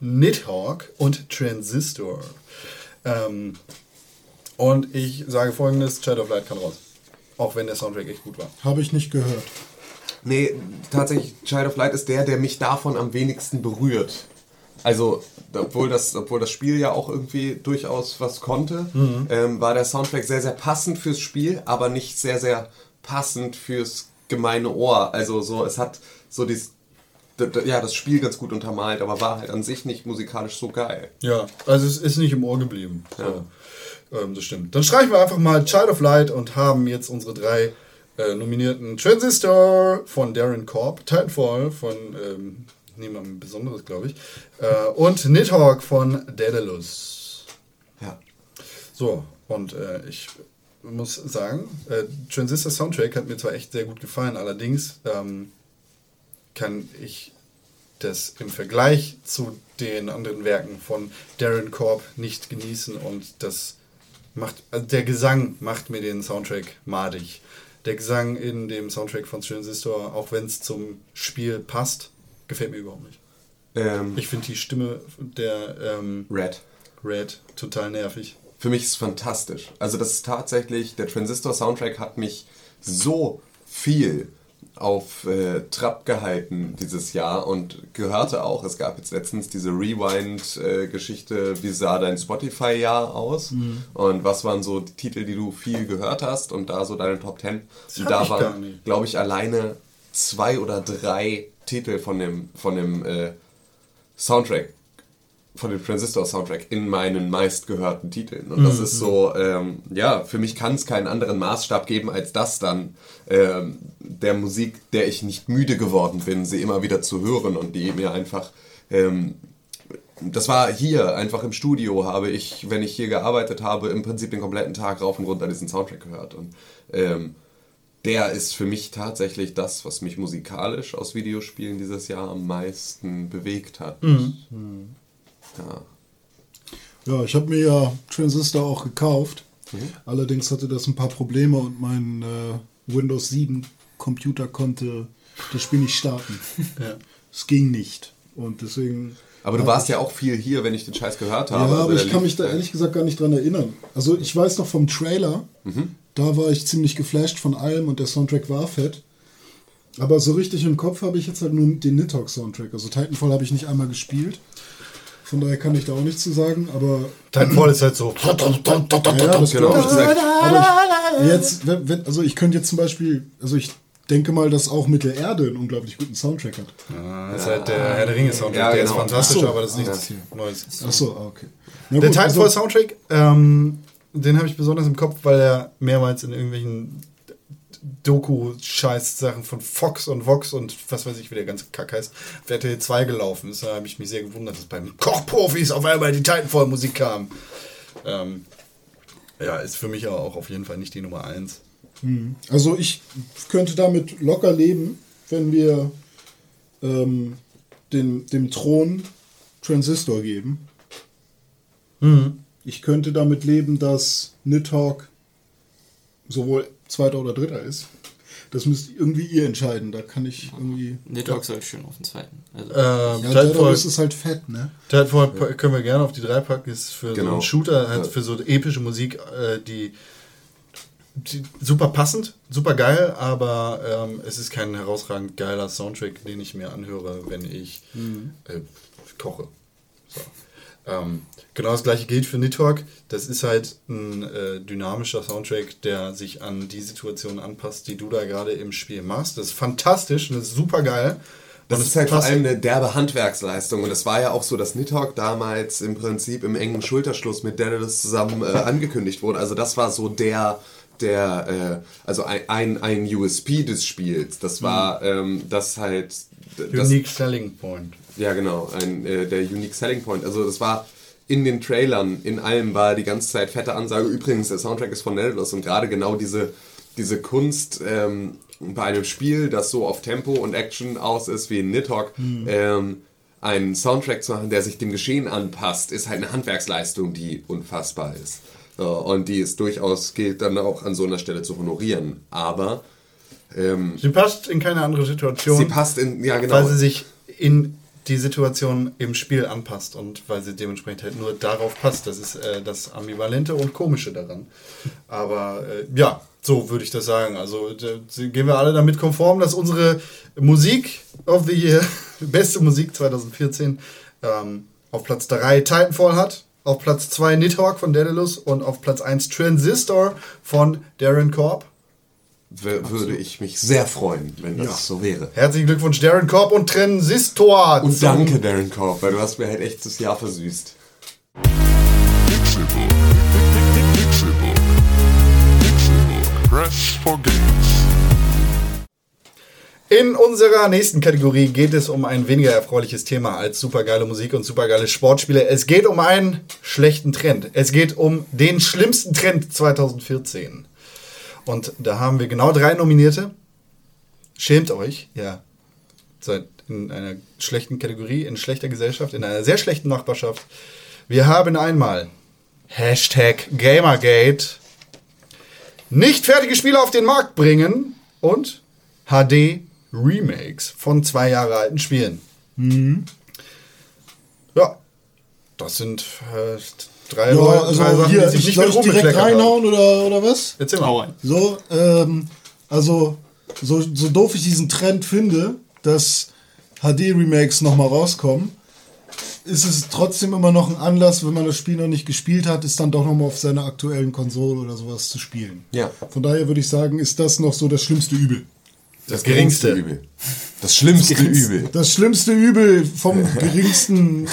Nidhogg und Transistor. Ähm, und ich sage folgendes: Child of Light kann raus. Auch wenn der Soundtrack echt gut war. Habe ich nicht gehört. Nee, tatsächlich, Child of Light ist der, der mich davon am wenigsten berührt. Also, obwohl das, obwohl das Spiel ja auch irgendwie durchaus was konnte, ähm, war der Soundtrack sehr, sehr passend fürs Spiel, aber nicht sehr, sehr passend fürs gemeine Ohr. Also so, es hat so dieses, ja, das Spiel ganz gut untermalt, aber war halt an sich nicht musikalisch so geil. Ja, also es ist nicht im Ohr geblieben. So. Ähm, das stimmt. Dann streichen wir einfach mal Child of Light und haben jetzt unsere drei äh, nominierten Transistor von Darren Korb, Titanfall von ähm, niemandem Besonderes, glaube ich, äh, und Nidhogg von Daedalus. Ja. So, und äh, ich muss sagen, äh, Transistor Soundtrack hat mir zwar echt sehr gut gefallen, allerdings ähm, kann ich das im Vergleich zu den anderen Werken von Darren Korb nicht genießen und das macht, also der Gesang macht mir den Soundtrack madig. Der Gesang in dem Soundtrack von Transistor, auch wenn es zum Spiel passt, gefällt mir überhaupt nicht. Ähm, Ich finde die Stimme der ähm, Red. Red total nervig. Für mich ist es fantastisch. Also das ist tatsächlich, der Transistor-Soundtrack hat mich so viel auf äh, Trab gehalten dieses Jahr und gehörte auch, es gab jetzt letztens diese Rewind-Geschichte, wie sah dein Spotify-Jahr aus? Und was waren so die Titel, die du viel gehört hast und da so deine Top 10. Und da waren, glaube ich, alleine zwei oder drei Titel von dem, von dem äh, Soundtrack von dem Transistor-Soundtrack in meinen meistgehörten Titeln. Und das ist so, ähm, ja, für mich kann es keinen anderen Maßstab geben als das dann, ähm, der Musik, der ich nicht müde geworden bin, sie immer wieder zu hören und die mir einfach, ähm, das war hier, einfach im Studio habe ich, wenn ich hier gearbeitet habe, im Prinzip den kompletten Tag rauf und runter diesen Soundtrack gehört. Und ähm, der ist für mich tatsächlich das, was mich musikalisch aus Videospielen dieses Jahr am meisten bewegt hat. Ja. Ja, ich habe mir ja Transistor auch gekauft. Allerdings hatte das ein paar Probleme und mein äh, Windows 7 Computer konnte das Spiel nicht starten. Es ging nicht. Und deswegen. Aber du warst ja auch viel hier, wenn ich den Scheiß gehört Ja, habe. Also aber der ich kann mich da ehrlich gesagt gar nicht dran erinnern. Also ich weiß noch vom Trailer, da war ich ziemlich geflasht von allem und der Soundtrack war fett. Aber so richtig im Kopf habe ich jetzt halt nur den Nidhogg Soundtrack. Also Titanfall habe ich nicht einmal gespielt. Von daher kann ich da auch nichts zu sagen, aber Titanfall ist halt so. ja, das Genau, ich. Aber ich, jetzt, wenn, also ich könnte jetzt zum Beispiel, also ich denke mal, dass auch Mittelerde einen unglaublich guten Soundtrack hat. Das ist halt der Herr der Ringe Soundtrack. Ja, der ist genau. fantastisch, Ach so. aber das ist Ah, nichts Neues. Ach so, ah, okay. Na Der Titanfall also- Soundtrack, ähm, den habe ich besonders im Kopf, weil er mehrmals in irgendwelchen Doku-Scheiß-Sachen von Fox und Vox und was weiß ich, wie der ganze Kack heißt, auf RTL 2 gelaufen ist. Da habe ich mich sehr gewundert, dass beim Kochprofis auf einmal die Titanfall-Musik kam. Ähm, ja, ist für mich aber auch auf jeden Fall nicht die Nummer 1. Also ich könnte damit locker leben, wenn wir ähm, den, dem Thron Transistor geben. Ich könnte damit leben, dass Nidhogg sowohl zweiter oder dritter ist. Das müsst irgendwie ihr entscheiden. Da kann ich irgendwie. Nidhogg soll schön auf den zweiten. Also, Ähm, Ja, Titanfall, ist halt fett, ne? Titanfall pa- können wir gerne auf die drei packen. Ist für so Genau. einen Shooter, halt Ja. für so epische Musik, äh, die, die super passend, super geil, aber ähm, es ist kein herausragend geiler Soundtrack, den ich mir anhöre, wenn ich äh, koche. So. Ähm, genau das gleiche gilt für Nidhogg. Das ist halt ein äh, dynamischer Soundtrack, der sich an die Situation anpasst, die du da gerade im Spiel machst. Das ist fantastisch, das ist super geil. Das Und ist halt vor allem eine derbe Handwerksleistung. Und es war ja auch so, dass Nidhogg damals im Prinzip im engen Schulterschluss mit Daedalus zusammen äh, angekündigt wurde. Also das war so der, der, äh, also ein, ein, ein USP des Spiels. Das war ähm, das halt... Das, Unique Selling Point. Ja, genau, ein, äh, der Unique Selling Point. Also das war in den Trailern, in allem war die ganze Zeit fette Ansage. Übrigens, der Soundtrack ist von Daedalus und gerade genau diese, diese Kunst ähm, bei einem Spiel, das so auf Tempo und Action aus ist wie in Nidhogg, ähm, einen Soundtrack zu machen, der sich dem Geschehen anpasst, ist halt eine Handwerksleistung, die unfassbar ist. So, und die es durchaus gilt, dann auch an so einer Stelle zu honorieren. Aber ähm, Sie passt in keine andere Situation. sie passt in, ja genau. weil sie sich in die Situation im Spiel anpasst und weil sie dementsprechend halt nur darauf passt. Das ist äh, das Ambivalente und Komische daran. Aber äh, ja, so würde ich das sagen. Also gehen wir alle damit konform, dass unsere Musik of the Year, beste Musik 2014, ähm, auf Platz 3 Titanfall hat, auf Platz 2 Nidhogg von Daedalus und auf Platz 1 Transistor von Darren Korb. Würde ich mich sehr freuen, wenn das Ja. so wäre. Herzlichen Glückwunsch, Darren Korb und Transistor. Und danke, Darren Korb, weil du hast mir halt echt das Jahr versüßt. Press for Games. In unserer nächsten Kategorie geht es um ein weniger erfreuliches Thema als supergeile Musik und supergeile Sportspiele. Es geht um einen schlechten Trend. Es geht um den schlimmsten Trend 2014. Und da haben wir genau drei Nominierte. Schämt euch, ja. Seid in einer schlechten Kategorie, in schlechter Gesellschaft, in einer sehr schlechten Nachbarschaft. Wir haben einmal Hashtag Gamergate, nicht fertige Spiele auf den Markt bringen und HD Remakes von zwei Jahre alten Spielen. Ja, das sind äh, drei, Ja, Leute, also drei Sachen, hier, die sich ich nicht soll mit ich direkt haben. reinhauen oder, oder was? Erzähl mal. So, ähm, also, so, so doof ich diesen Trend finde, dass HD-Remakes nochmal rauskommen, ist es trotzdem immer noch ein Anlass, wenn man das Spiel noch nicht gespielt hat, ist dann doch nochmal auf seiner aktuellen Konsole oder sowas zu spielen. Ja. Von daher würde ich sagen, ist das noch so das schlimmste Übel. Das geringste. Übel. Das schlimmste Übel. Das schlimmste Übel vom geringsten,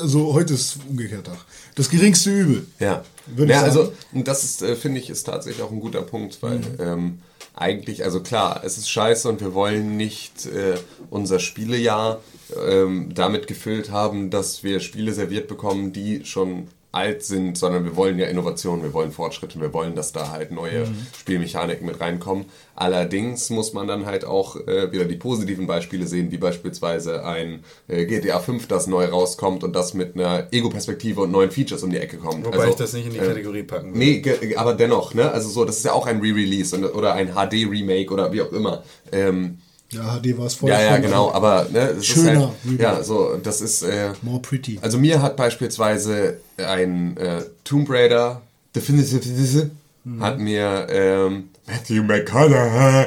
also heute ist umgekehrt Tag. Das geringste Übel. Ja. Würde ich ja, sagen. also, und das ist, äh, finde ich, ist tatsächlich auch ein guter Punkt, weil ähm, eigentlich, also klar, es ist scheiße und wir wollen nicht äh, unser Spielejahr ähm, damit gefüllt haben, dass wir Spiele serviert bekommen, die schon alt sind, sondern wir wollen ja Innovation, wir wollen Fortschritte, wir wollen, dass da halt neue Spielmechaniken mit reinkommen. Allerdings muss man dann halt auch äh, wieder die positiven Beispiele sehen, wie beispielsweise ein äh, GTA 5, das neu rauskommt und das mit einer Ego-Perspektive und neuen Features um die Ecke kommt. Wobei Also, ich das nicht in die äh, Kategorie packen würde. Nee, aber dennoch, ne? Also so, das ist ja auch ein Re-Release oder ein HD-Remake oder wie auch immer. Ähm, Ja, HD war es vorher. ja, ja, genau, aber ne, es Schöner ist halt, ja, so, das ist, äh, More pretty. also mir hat beispielsweise ein äh, Tomb Raider Definitive hat mir ähm, Matthew McConaughey,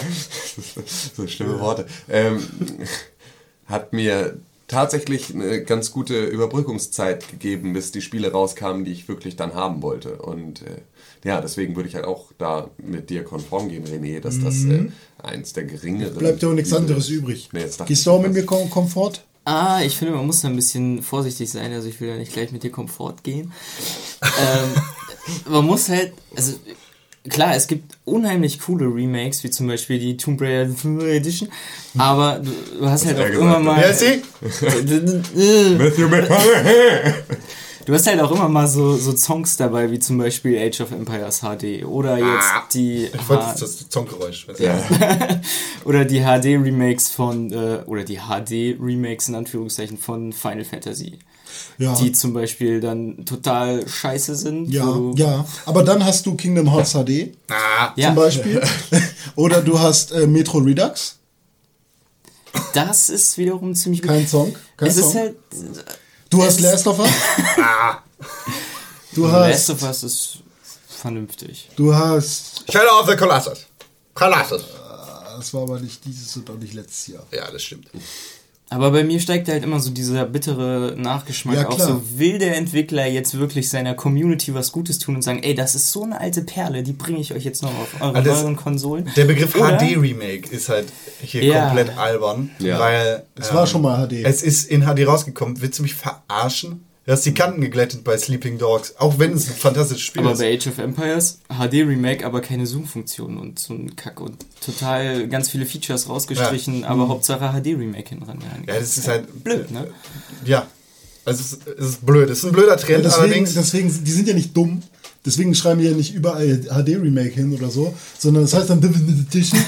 so schlimme Worte, ähm, hat mir tatsächlich eine ganz gute Überbrückungszeit gegeben, bis die Spiele rauskamen, die ich wirklich dann haben wollte. Und äh, ja, deswegen würde ich halt auch da mit dir konform gehen, René, dass das äh, eins der geringeren. Bleibt ja auch nichts anderes ist. übrig. Nee, jetzt Gehst ich du auch mit mir Kom Komfort? Ah, ich finde, man muss da ein bisschen vorsichtig sein. Also ich will ja nicht gleich mit dir Komfort gehen. ähm, man muss halt, also klar, es gibt unheimlich coole Remakes, wie zum Beispiel die Tomb Raider Edition, aber du, du hast halt er auch gesagt, immer mal... Wer ist sie? Matthew McConaughey! Du hast halt auch immer mal so, so Songs dabei, wie zum Beispiel Age of Empires HD oder jetzt die Ich wollte das Zonggeräusch. weißt du? Ja. oder die HD Remakes von äh, oder die HD Remakes in Anführungszeichen von Final Fantasy, Ja. die zum Beispiel dann total scheiße sind. Ja, ja. Aber dann hast du Kingdom Hearts HD ja zum Beispiel. Oder du hast äh, Metro Redux. das ist wiederum ziemlich gut. Kein Song. Kein es Song. ist halt du hast Last of Us. du Last hast. of Us ist vernünftig. Du hast. Shadow of the Colossus. Colossus. Das war aber nicht dieses und auch nicht letztes Jahr. Ja, das stimmt. Aber bei mir steigt halt immer so dieser bittere Nachgeschmack Ja, auf. So will der Entwickler jetzt wirklich seiner Community was Gutes tun und sagen, ey, das ist so eine alte Perle, die bringe ich euch jetzt noch auf eure das- neueren Konsolen. Der Begriff HD-Remake ist halt hier Ja. komplett albern, Ja. weil Es war schon mal HD. Es ist in HD rausgekommen. Willst du mich verarschen? Du hast die Kanten geglättet bei Sleeping Dogs, auch wenn es ein fantastisches Spiel Aber ist. bei Age of Empires HD Remake, aber keine Zoom-Funktion und so ein Kack und total ganz viele Features rausgestrichen, aber Hauptsache HD Remake hin dran. Ja, das ist halt blöd, ne? Ja. Also es ist, es ist blöd. Es ist ein blöder Ja, Trend deswegen, allerdings. deswegen, die sind ja nicht dumm. Deswegen schreiben die ja nicht überall HD-Remake hin oder so, sondern das heißt dann Edition.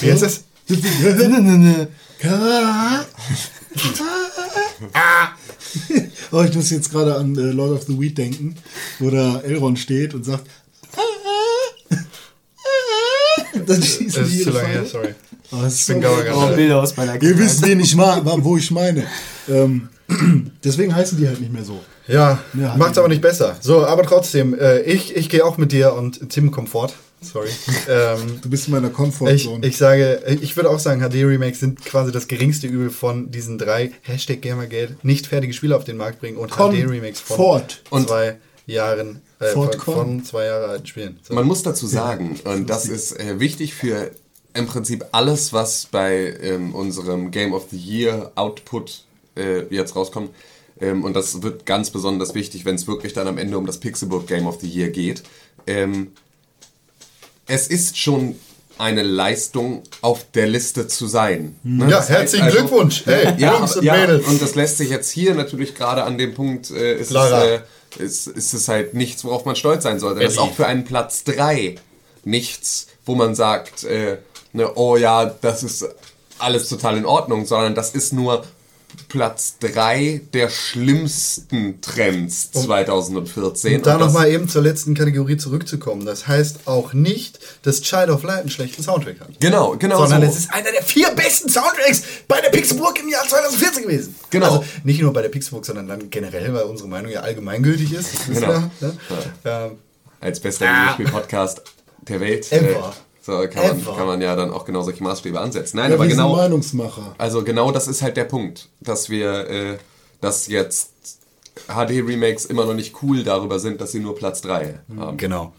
Wie heißt das? Oh, ich muss jetzt gerade an äh, Lord of the Weed denken, wo da Elrond steht und sagt. Dann schießen Das die ist zu lange her, sorry. Oh, das ist Ich bin so- Oh, Bilder aus meiner Ihr wisst, wen ich meine, wo ich meine. Ähm, deswegen heißen die halt nicht mehr so. Ja, Ja, macht's aber nicht besser. So, aber trotzdem, äh, ich, ich gehe auch mit dir und Tim Komfort. Sorry. ähm, Du bist in meiner ich, Comfortzone. ich sage, ich würde auch sagen, HD-Remakes sind quasi das geringste Übel von diesen drei Hashtag Gamergate nicht fertige Spiele auf den Markt bringen und HD-Remakes von Fort. zwei Jahren, äh, von, von zwei Jahre alten Spielen. So. Man muss dazu sagen, und das ist äh, wichtig für im Prinzip alles, was bei ähm, unserem Game of the Year Output äh, jetzt rauskommt. Ähm, und das wird ganz besonders wichtig, wenn es wirklich dann am Ende um das Pixelbook Game of the Year geht. Ähm, es ist schon eine Leistung, auf der Liste zu sein. Ne? Ja, herzlichen also- Glückwunsch. Hey, ja, Jungs und ja, Mädels. und das lässt sich jetzt hier natürlich gerade an dem Punkt, äh, ist, es, äh, ist, ist es halt nichts, worauf man stolz sein sollte. Das ist auch für einen Platz 3 nichts, wo man sagt, äh, ne, oh ja, das ist alles total in Ordnung, sondern das ist nur Platz 3 der schlimmsten Trends 2014. Und da nochmal eben zur letzten Kategorie zurückzukommen. Das heißt auch nicht, dass Child of Light einen schlechten Soundtrack hat. Genau, genau Sondern so. es ist einer der vier besten Soundtracks bei der Pixelburg im Jahr 2014 gewesen. Genau. Also nicht nur bei der Pixelburg, sondern dann generell, weil unsere Meinung ja allgemeingültig ist. Genau. wir, ne? ähm, als bester Ah. Videospiel-Podcast der Welt. Ever. Äh, so kann man, kann man ja dann auch genau solche Maßstäbe ansetzen. Nein, ja, aber wir sind genau, Meinungsmacher. also genau das ist halt der Punkt, dass wir, äh, dass jetzt HD-Remakes immer noch nicht cool darüber sind, dass sie nur Platz 3 haben. genau.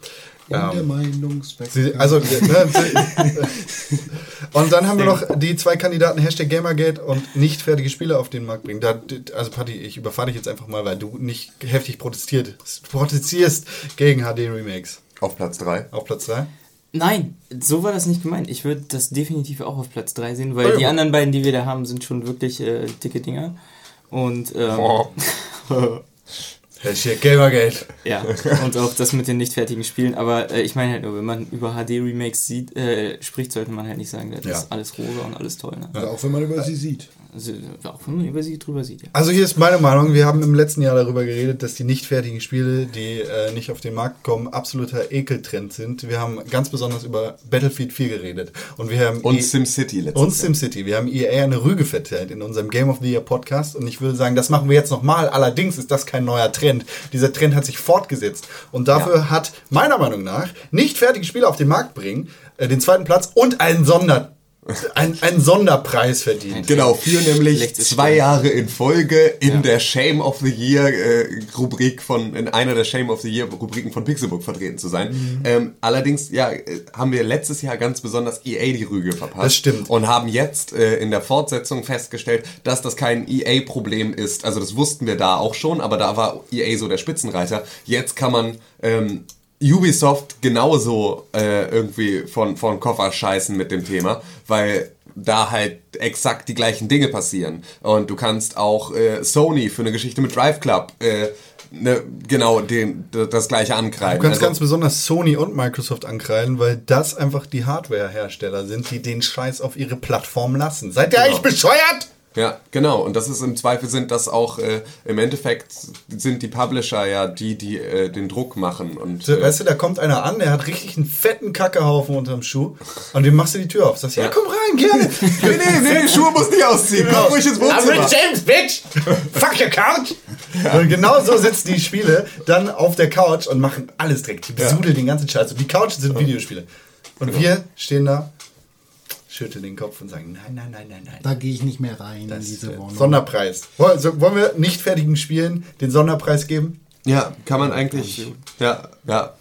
Und der Meinungsspektrum. Sie, also, ne, sie, und dann haben wir noch die zwei Kandidaten Hashtag Gamergate und nicht fertige Spiele auf den Markt bringen. Da, also Patti, ich überfahre dich jetzt einfach mal, weil du nicht heftig protestiert, protestierst gegen HD-Remakes. Auf Platz 3. Auf Platz 3? Nein, so war das nicht gemeint. Ich würde das definitiv auch auf Platz 3 sehen, weil Oh ja. die anderen beiden, die wir da haben, sind schon wirklich äh, dicke Dinger. Und ähm, Oh. Hashtag Gamergate. ja, und auch das mit den nicht fertigen Spielen. Aber äh, ich meine halt nur, wenn man über HD-Remakes sieht, äh, spricht, sollte man halt nicht sagen, das Ja. ist alles rosa und alles toll. Ne? ja, auch wenn man über sie sieht. Also, auch wenn man über sie drüber sieht, ja. Also hier ist meine Meinung, wir haben im letzten Jahr darüber geredet, dass die nicht fertigen Spiele, die äh, nicht auf den Markt kommen, absoluter Ekeltrend sind. Wir haben ganz besonders über Battlefield 4 geredet. Und wir haben Und E- SimCity letztes und SimCity. Wir haben EA eine Rüge verteilt in unserem Game of the Year Podcast und ich würde sagen, das machen wir jetzt nochmal. Allerdings ist das kein neuer Trend. Dieser Trend hat sich fortgesetzt und dafür hat meiner Meinung nach nicht fertige Spiele auf den Markt bringen, äh, den zweiten Platz und einen Sonder ein, einen Sonderpreis verdient. Genau, für nämlich zwei. Jahre in Folge in Ja. der Shame of the Year äh, Rubrik von, in einer der Shame of the Year Rubriken von Pixelbook vertreten zu sein. Mhm. Ähm, allerdings, ja, äh, haben wir letztes Jahr ganz besonders EA die Rüge verpasst. Das stimmt. Und haben jetzt äh, in der Fortsetzung festgestellt, dass das kein EA-Problem ist. Also das wussten wir da auch schon, aber da war EA so der Spitzenreiter. Jetzt kann man ähm, Ubisoft genauso äh, irgendwie von, von Koffer scheißen mit dem Thema, weil da halt exakt die gleichen Dinge passieren. Und du kannst auch äh, Sony für eine Geschichte mit Drive Club äh, ne, genau den, das gleiche Du ankreiden. kannst Also- ganz besonders Sony und Microsoft ankreiden, weil das einfach die Hardware-Hersteller sind, die den Scheiß auf ihre Plattform lassen. Seid ihr Genau. eigentlich bescheuert? Ja, genau. Und das ist im Zweifel sind das auch äh, im Endeffekt sind die Publisher ja die, die äh, den Druck machen und So, äh, weißt du, da kommt einer an, der hat richtig einen fetten Kackehaufen unterm Schuh und dem machst du die Tür auf. Sagst, ja, komm rein, gerne. nee, nee, nee, Schuhe muss nicht ausziehen. Komm ruhig ins Wohnzimmer. James, bitch! Fuck your couch! Und genau so sitzen die Spiele dann auf der Couch und machen alles direkt. Die besudeln den ganzen Scheiß. Und die Couch sind Videospiele. Und wir stehen da. Schütteln den Kopf und sagen, nein, nein, nein, nein, nein. Da gehe ich nicht mehr rein Das in diese Wohnung. Sonderpreis. Woll- so- Wollen wir nicht fertigen Spielen den Sonderpreis geben? Ja, kann man eigentlich. Ja, ja,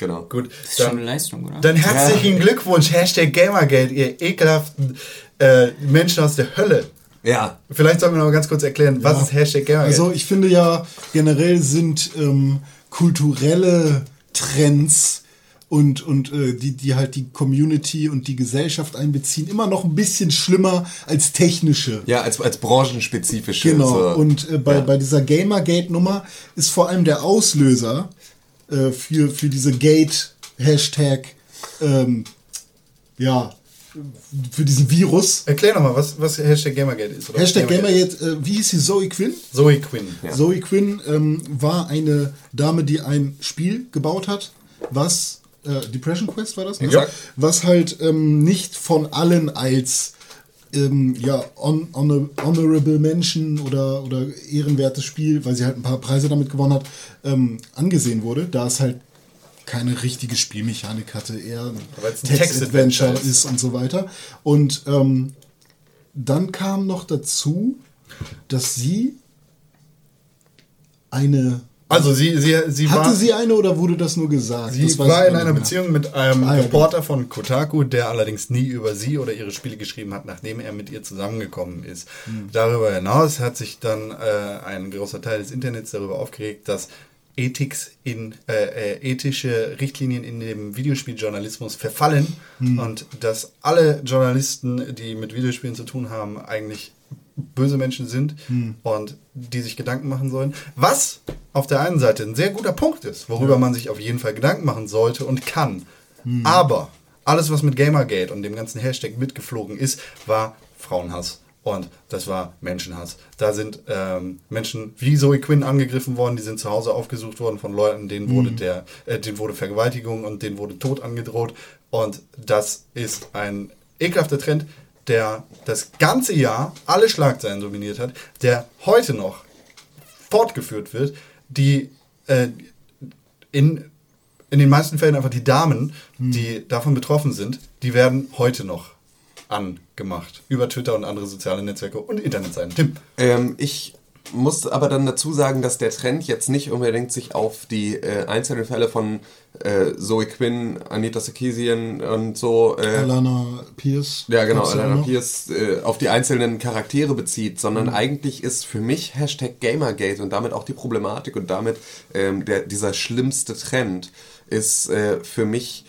genau. Gut. Das ist schon eine Dann, Leistung, oder? dann herzlichen Glückwunsch, Hashtag Gamergate, ihr ekelhaften äh, Menschen aus der Hölle. Ja, Vielleicht sollten wir noch mal ganz kurz erklären, was Ja. ist Hashtag Gamergate? Also ich finde ja generell sind ähm, kulturelle Trends und, und äh, die, die halt die Community und die Gesellschaft einbeziehen, immer noch ein bisschen schlimmer als technische. ja, als, als branchenspezifische. Genau. So. Und äh, bei, ja. bei dieser Gamergate-Nummer ist vor allem der Auslöser äh, für, für diese Gate-Hashtag, ähm, ja, für diesen Virus. Erklär noch mal, was, was Hashtag Gamergate ist. Oder Hashtag Gamergate, äh, wie hieß sie? Zoe Quinn? Zoe Quinn. Zoe Quinn ähm, war eine Dame, die ein Spiel gebaut hat, was äh, Depression Quest war das, ne? Exakt. was halt ähm, nicht von allen als ähm, ja, hon honor honorable Menschen oder, oder ehrenwertes Spiel, weil sie halt ein paar Preise damit gewonnen hat, ähm, angesehen wurde, da es halt keine richtige Spielmechanik hatte, eher ein Text-Adventure ist. ist und so weiter. Und ähm, dann kam noch dazu, dass sie eine. Also sie, sie, sie Hatte war, sie eine oder wurde das nur gesagt? sie war in einer. Beziehung mit einem Ah, ja, Reporter von Kotaku, der allerdings nie über sie oder ihre Spiele geschrieben hat, nachdem er mit ihr zusammengekommen ist. Hm. Darüber hinaus hat sich dann äh, ein großer Teil des Internets darüber aufgeregt, dass Ethics in, äh, äh, ethische Richtlinien in dem Videospieljournalismus verfallen Hm. und dass alle Journalisten, die mit Videospielen zu tun haben, eigentlich böse Menschen sind Hm. und die sich Gedanken machen sollen. Was auf der einen Seite ein sehr guter Punkt ist, worüber man sich auf jeden Fall Gedanken machen sollte und kann. Hm. Aber alles, was mit Gamergate und dem ganzen Hashtag mitgeflogen ist, war Frauenhass. Und das war Menschenhass. Da sind ähm, Menschen wie Zoe Quinn angegriffen worden, die sind zu Hause aufgesucht worden von Leuten, denen wurde der, äh, denen wurde Vergewaltigung und denen wurde Tod angedroht. Und das ist ein ekelhafter Trend, der das ganze Jahr alle Schlagzeilen dominiert hat, der heute noch fortgeführt wird, die äh, in, in den meisten Fällen einfach die Damen, die davon betroffen sind, die werden heute noch angemacht. Über Twitter und andere soziale Netzwerke und Internetseiten. Tim. Ähm, ich muss aber dann dazu sagen, dass der Trend jetzt nicht unbedingt sich auf die äh, einzelnen Fälle von äh, Zoe Quinn, Anita Sarkeesian und so äh, Alana Pierce. Ja, genau, ja Alana. Pierce äh, auf die einzelnen Charaktere bezieht, sondern eigentlich ist für mich Hashtag Gamergate und damit auch die Problematik und damit ähm, der, dieser schlimmste Trend ist äh, für mich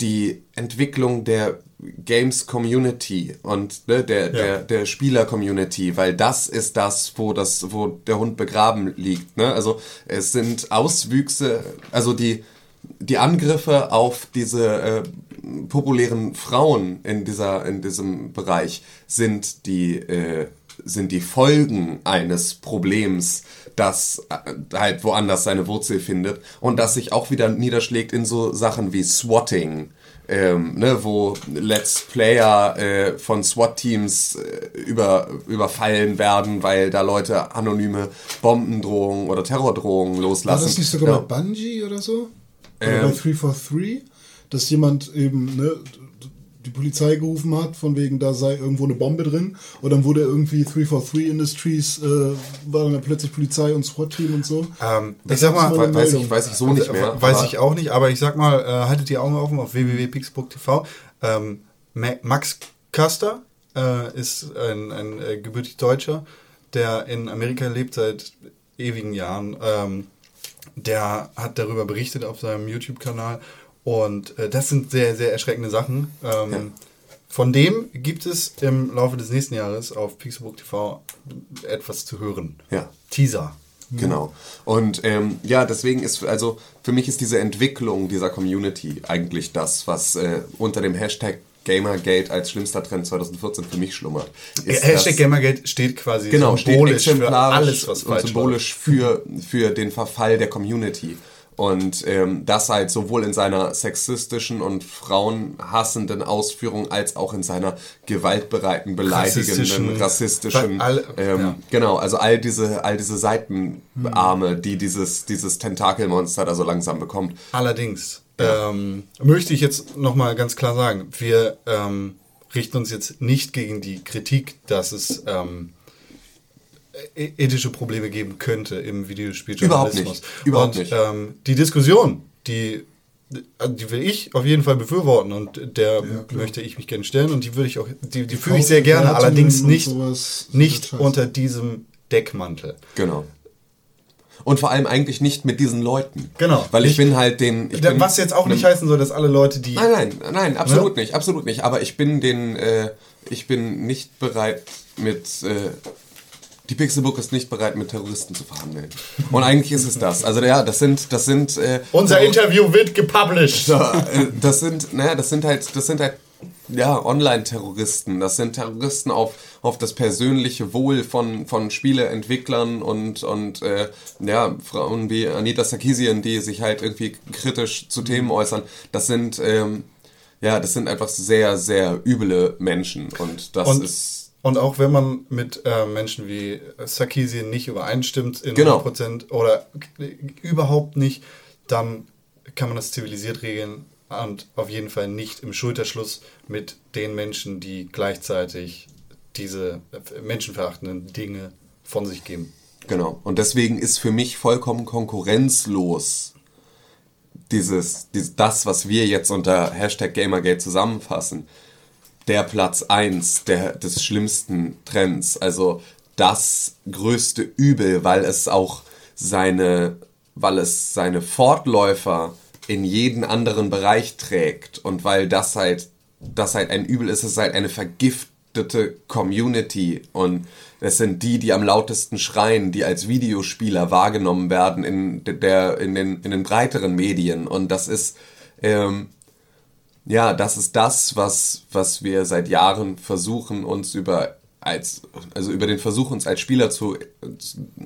die Entwicklung der Games Community und ne, der, der, der Spieler Community, weil das ist das, wo das, wo der Hund begraben liegt. Ne? Also es sind Auswüchse, also die, die Angriffe auf diese äh, populären Frauen in dieser in diesem Bereich sind die äh, sind die Folgen eines Problems, das äh, halt woanders seine Wurzel findet und das sich auch wieder niederschlägt in so Sachen wie Swatting, ähm, ne, wo Let's Player äh, von SWAT-Teams äh, über, überfallen werden, weil da Leute anonyme Bombendrohungen oder Terrordrohungen War loslassen. das nicht sogar Ja. bei Bungie oder so? Oder Ähm. bei 343? Dass jemand eben ne, die Polizei gerufen hat, von wegen, da sei irgendwo eine Bombe drin. Und dann wurde irgendwie 343 Industries, äh, war dann plötzlich Polizei und SWAT-Team und so. Ähm, ich sag mal, eine Weiß ich, weiß ich so nicht mehr. Weiß ich auch nicht, aber ich sag mal, äh, haltet die Augen offen auf www.pixbook.tv. Ähm, Ma- Max Köster äh, ist ein, ein äh, gebürtig Deutscher, der in Amerika lebt seit ewigen Jahren. Ähm, der hat darüber berichtet auf seinem YouTube-Kanal und äh, das sind sehr, sehr erschreckende Sachen. Ähm, Ja. Von dem gibt es im Laufe des nächsten Jahres auf Pixelbook TV etwas zu hören. Ja. Teaser. Genau. Und ähm, ja, deswegen ist, also für mich ist diese Entwicklung dieser Community eigentlich das, was äh, unter dem Hashtag Gamergate als schlimmster Trend 2014 für mich schlummert. Ist Hashtag das- Gamergate steht quasi genau, steht symbolisch für exemplarisch alles, was und symbolisch für, für den Verfall der Community. Und ähm, das halt sowohl in seiner sexistischen und frauenhassenden Ausführung als auch in seiner gewaltbereiten, beleidigenden, Rassistischen- rassistischen, All- ähm, ja. genau, also all diese, all diese Seitenarme, die dieses, dieses Tentakelmonster da so langsam bekommt. Allerdings ähm, möchte ich jetzt nochmal ganz klar sagen, wir ähm, richten uns jetzt nicht gegen die Kritik, dass es ähm, ethische Probleme geben könnte im Videospieljournalismus. Überhaupt nicht. Überhaupt und, nicht. Ähm, die Diskussion, die, die will ich auf jeden Fall befürworten und der möchte ich mich gerne stellen und die würde ich auch, die, die führe ich sehr gerne, allerdings nicht, nicht unter diesem Deckmantel. Genau. Und vor allem eigentlich nicht mit diesen Leuten. Genau. Weil ich Nicht- bin halt den. Ich bin Was jetzt auch nicht heißen soll, dass alle Leute, die Nein, nein, nein, absolut Ne? nicht, absolut nicht. Aber ich bin den, äh, ich bin nicht bereit mit, äh, die Pixelbook ist nicht bereit mit Terroristen zu verhandeln. Und eigentlich ist es das. Also ja, das sind, das sind. Äh, unser so- Interview wird gepublished. so, äh, das sind, naja, das sind halt, das sind halt, ja, Online-Terroristen. Das sind Terroristen auf, auf das persönliche Wohl von, von Spieleentwicklern und, und äh, ja, Frauen wie Anita Sarkeesian, die sich halt irgendwie kritisch zu Themen äußern. Das sind, ähm, ja, das sind einfach sehr, sehr üble Menschen. Und das Und, ist. Und auch wenn man mit äh, Menschen wie Sarkisian nicht übereinstimmt in Genau. 100% oder überhaupt nicht, dann kann man das zivilisiert regeln und auf jeden Fall nicht im Schulterschluss mit den Menschen, die gleichzeitig diese äh, menschenverachtenden Dinge von sich geben. Genau. Und deswegen ist für mich vollkommen konkurrenzlos dieses, dieses das, was wir jetzt unter Hashtag Gamergate zusammenfassen, der Platz 1 der, des schlimmsten Trends. Also das größte Übel, weil es auch seine, weil es seine Fortläufer in jeden anderen Bereich trägt und weil das halt, das halt ein Übel ist, es ist halt eine vergiftete Community und es sind die, die am lautesten schreien, die als Videospieler wahrgenommen werden in der, in den, in den breiteren Medien und das ist, ähm, ja, das ist das, was, was wir seit Jahren versuchen, uns über als, also über den Versuch, uns als Spieler zu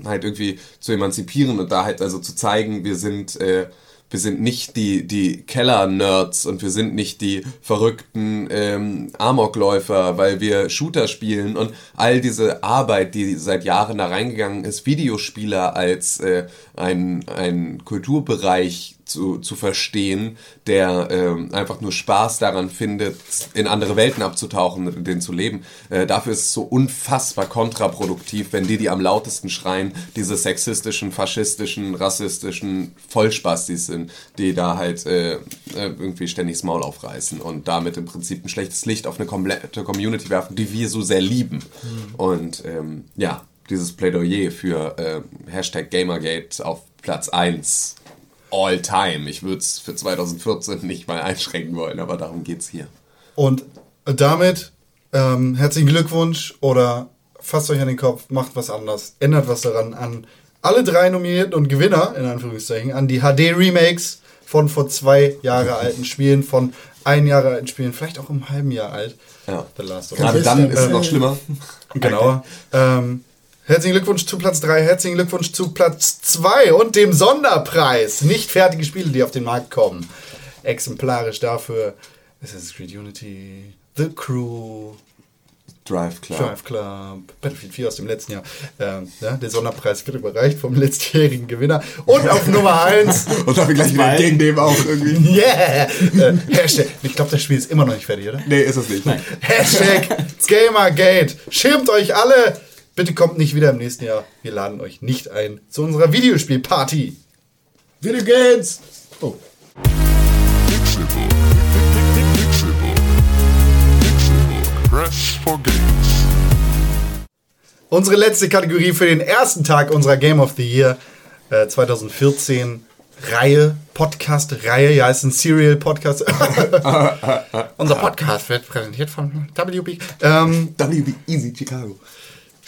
halt irgendwie zu emanzipieren und da halt also zu zeigen, wir sind, äh, wir sind nicht die, die Keller-Nerds und wir sind nicht die verrückten ähm, Amokläufer, weil wir Shooter spielen und all diese Arbeit, die seit Jahren da reingegangen ist, Videospieler als äh, ein, ein Kulturbereich zu, zu verstehen, der ähm, einfach nur Spaß daran findet, in andere Welten abzutauchen und in denen zu leben. Äh, dafür ist es so unfassbar kontraproduktiv, wenn die, die am lautesten schreien, diese sexistischen, faschistischen, rassistischen Vollspastis sind, die da halt äh, äh, irgendwie ständig das Maul aufreißen und damit im Prinzip ein schlechtes Licht auf eine komplette Community werfen, die wir so sehr lieben. Und ähm, ja, dieses Plädoyer für äh, Hashtag Gamergate auf Platz 1 all time. Ich würde es für 2014 nicht mal einschränken wollen, aber darum geht's hier. Und damit ähm, herzlichen Glückwunsch oder fasst euch an den Kopf, macht was anders, ändert was daran an alle drei Nominierten und Gewinner, in Anführungszeichen, an die HD-Remakes von vor zwei Jahre alten Spielen, von ein Jahre alten Spielen, vielleicht auch im halben Jahr alt. Ja. The Last of Gerade dann ist es noch schlimmer. Genau. Ähm, herzlichen Glückwunsch zu Platz 3, herzlichen Glückwunsch zu Platz 2 und dem Sonderpreis. Nicht fertige Spiele, die auf den Markt kommen. Exemplarisch dafür Assassin's Creed Unity, The Crew, Drive Club. Drive Club, Battlefield 4 aus dem letzten Jahr. Ähm, ja, der Sonderpreis wird überreicht vom letztjährigen Gewinner. Und auf Nummer 1, Und darf ich gleich wieder gegen dem auch irgendwie. yeah! Äh, Hashtag, ich glaube, das Spiel ist immer noch nicht fertig, oder? Nee, ist es nicht. Hashtag Gamergate. Schirmt euch alle. Bitte kommt nicht wieder im nächsten Jahr. Wir laden euch nicht ein zu unserer Videospielparty. Video Games! Oh. For Games. Unsere letzte Kategorie für den ersten Tag unserer Game of the Year äh, 2014 Reihe, Podcast-Reihe, ja, ist ein Serial-Podcast. Unser Podcast wird präsentiert von WB. Ähm, WB Easy Chicago.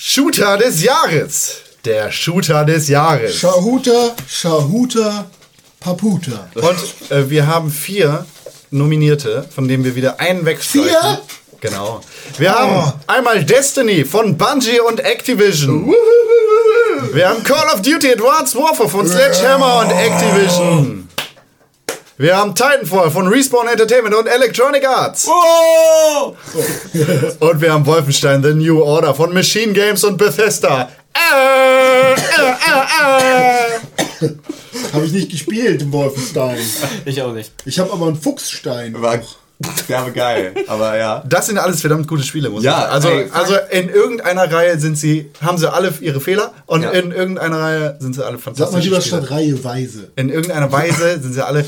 Shooter des Jahres. Der Shooter des Jahres. Shahuta, Shahuta, Paputa. Und äh, wir haben vier Nominierte, von denen wir wieder einen wegstreichen. Vier? Genau. Wir haben einmal Destiny von Bungie und Activision. Wir haben Call of Duty Advanced Warfare von Sledgehammer und Activision. Wir haben Titanfall von Respawn Entertainment und Electronic Arts. Und wir haben Wolfenstein The New Order von Machine Games und Bethesda. Äh, äh, äh, äh. Habe ich nicht gespielt im Wolfenstein. Ich auch nicht. Ich habe aber einen Fuchsstein. War Derbe geil. Aber ja. Das sind alles verdammt gute Spiele, muss Ja, ich sagen. Also, ey, also in irgendeiner Reihe sind sie, haben sie alle ihre Fehler und Ja. in irgendeiner Reihe sind sie alle Sag mal fantastisch. lieber statt Reihe weise. In irgendeiner Weise sind sie alle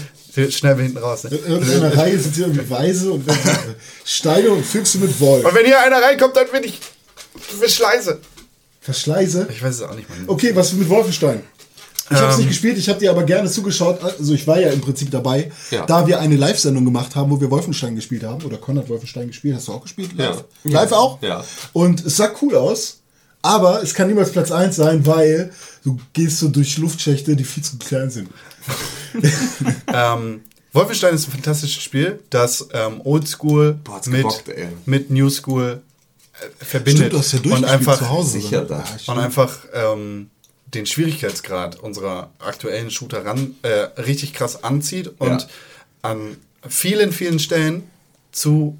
schnell hinten raus. Ne? In irgendeiner Reihe sind sie irgendwie weise und Steine und Füchse mit Wolf. Und wenn hier einer reinkommt, dann bin ich Verschleiße. Verschleiße. Ich weiß es auch nicht, Mann. Okay, was mit Wolfenstein? Ich habe es Ähm. nicht gespielt, ich habe dir aber gerne zugeschaut. Also ich war ja im Prinzip dabei, Ja. da wir eine Live-Sendung gemacht haben, wo wir Wolfenstein gespielt haben. Oder Con hat Wolfenstein gespielt. Hast du auch gespielt? Live, Ja. Live auch? Ja. Und es sah cool aus. Aber es kann niemals Platz 1 sein, weil du gehst so durch Luftschächte, die viel zu klein sind. Ähm, Wolfenstein ist ein fantastisches Spiel, das ähm, Oldschool mit, gebockt, mit New School äh, verbindet. Stimmt, du hast ja und einfach, zu Hause. Sicher oder? da. Und einfach ähm, den Schwierigkeitsgrad unserer aktuellen Shooter ran, äh, richtig krass anzieht und Ja. an vielen, vielen Stellen zu,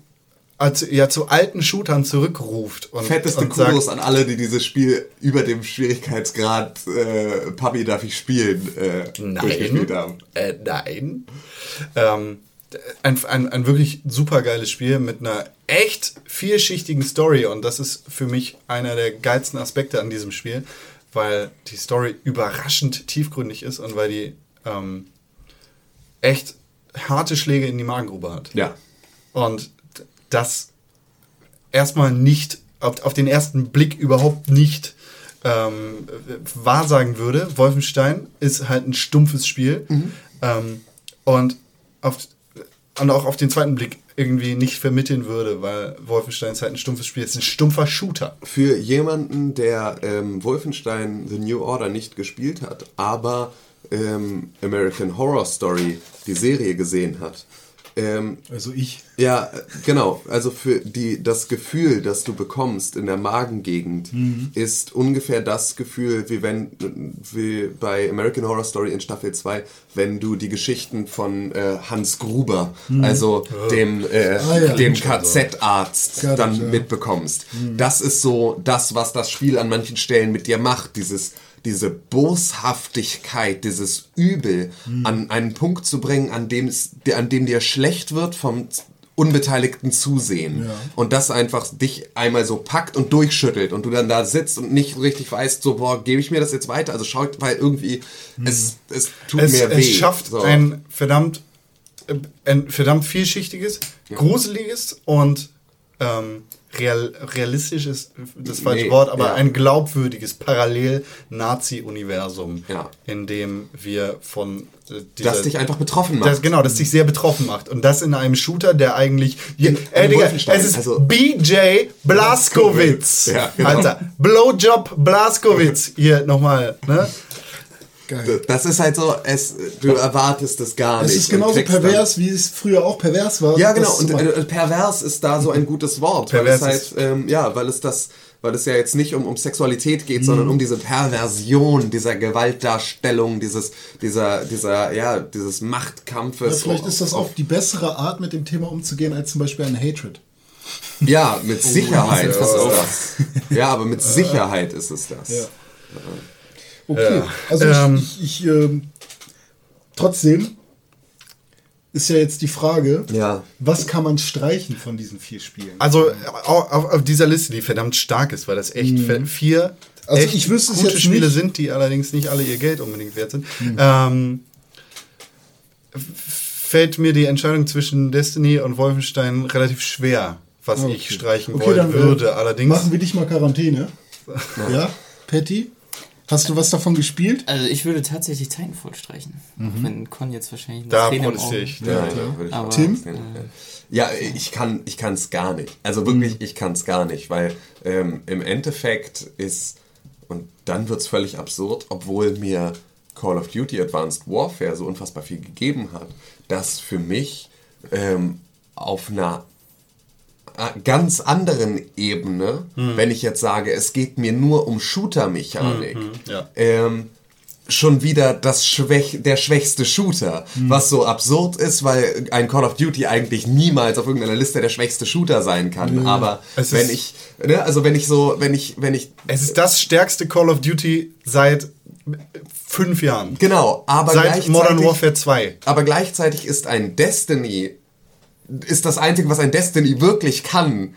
also, ja, zu alten Shootern zurückruft. Und, Fetteste und Kudos sagt, an alle, die dieses Spiel über dem Schwierigkeitsgrad äh, Papi darf ich spielen äh, durchgespielt Nein, haben. äh, nein. Ähm, ein, ein, ein wirklich super geiles Spiel mit einer echt vielschichtigen Story und das ist für mich einer der geilsten Aspekte an diesem Spiel, weil die Story überraschend tiefgründig ist und weil die ähm, echt harte Schläge in die Magengrube hat. Ja. Und das erstmal nicht, auf, auf den ersten Blick überhaupt nicht ähm, wahrsagen würde. Wolfenstein ist halt ein stumpfes Spiel. Ähm, und, auf, und auch auf den zweiten Blick irgendwie nicht vermitteln würde, weil Wolfenstein ist halt ein stumpfes Spiel. Es ist ein stumpfer Shooter. Für jemanden, der ähm, Wolfenstein The New Order nicht gespielt hat, aber ähm, American Horror Story, die Serie gesehen hat, ähm, Also ich. Ja, genau. Also für die das Gefühl, das du bekommst in der Magengegend, ist ungefähr das Gefühl, wie wenn wie bei American Horror Story in Staffel 2, wenn du die Geschichten von äh, Hans Gruber, also dem äh, Ah, ja. dem KZ-Arzt, dann ja. mitbekommst. Das ist so das, was das Spiel an manchen Stellen mit dir macht, dieses diese Boshaftigkeit, dieses Übel an einen Punkt zu bringen, an dem, es, an dem dir schlecht wird vom unbeteiligten Zusehen. Ja. Und das einfach dich einmal so packt und durchschüttelt und du dann da sitzt und nicht richtig weißt, so, boah, gebe ich mir das jetzt weiter? Also schaut, weil irgendwie, es, es tut Es, mir weh. es schafft so. ein verdammt, äh, ein verdammt vielschichtiges, gruseliges und ähm, real, realistisch ist das falsche Nee, Wort, aber ja. ein glaubwürdiges Parallel-Nazi-Universum, Ja. in dem wir von äh, dieser, das dich einfach betroffen macht. das, genau, das dich sehr betroffen macht. Und das in einem Shooter, der eigentlich. In einem Digga, es ist also- BJ Blaskowitz. Ja, genau. Alter. Blowjob Blaskowitz. Hier nochmal, ne? Geil. das ist halt so, es, du erwartest es gar Es nicht. ist und genauso kriegst dann- pervers, wie es früher auch pervers war. Ja, genau. Und äh, pervers ist da so ein gutes Wort. Pervers weil es halt, ähm, ja, weil es das, weil es ja jetzt nicht um, um Sexualität geht, sondern um diese Perversion, dieser Gewaltdarstellung, dieses, dieser, dieser, ja, dieses ja, Machtkampfes. vielleicht ist das auch die bessere Art, mit dem Thema umzugehen, als zum Beispiel ein Hatred. Ja, mit Sicherheit ist es das. Ja, aber mit Sicherheit ist es das. Ja. Okay, Ja. also Ähm. ich, ich ähm, trotzdem ist ja jetzt die Frage, Ja. was kann man streichen von diesen vier Spielen? Also auf, auf, dieser Liste, die verdammt stark ist, weil das echt fe- vier Mhm. Also echt ich wüsste es gute jetzt Spiele nicht. Mhm. sind, die allerdings nicht alle ihr Geld unbedingt wert sind. Ähm, fällt mir die Entscheidung zwischen Destiny und Wolfenstein relativ schwer, was Okay. ich streichen Okay, wollen dann, äh, würde. Allerdings Machen wir dich mal Quarantäne. Ja, Patty? Hast du was davon gespielt? Also ich würde tatsächlich Titanfall streichen. Auch wenn Con jetzt wahrscheinlich da protestiere ich. Ja, Ja, ja, würde ich Tim? Ja, ich kann ich kann es gar nicht. Also wirklich, ich kann es gar nicht, weil ähm, im Endeffekt ist und dann wird es völlig absurd, obwohl mir Call of Duty Advanced Warfare so unfassbar viel gegeben hat, dass für mich ähm, auf einer ganz anderen Ebene, wenn ich jetzt sage, es geht mir nur um Shooter-Mechanik, ja. ähm, schon wieder das Schwäch der schwächste Shooter, was so absurd ist, weil ein Call of Duty eigentlich niemals auf irgendeiner Liste der schwächste Shooter sein kann. Aber Es wenn ist- ich, ne, also wenn ich so, wenn ich, wenn ich, Es ist das stärkste Call of Duty seit fünf Jahren. genau, aber Seit Modern Warfare 2. aber gleichzeitig ist ein Destiny ist das Einzige, was ein Destiny wirklich kann,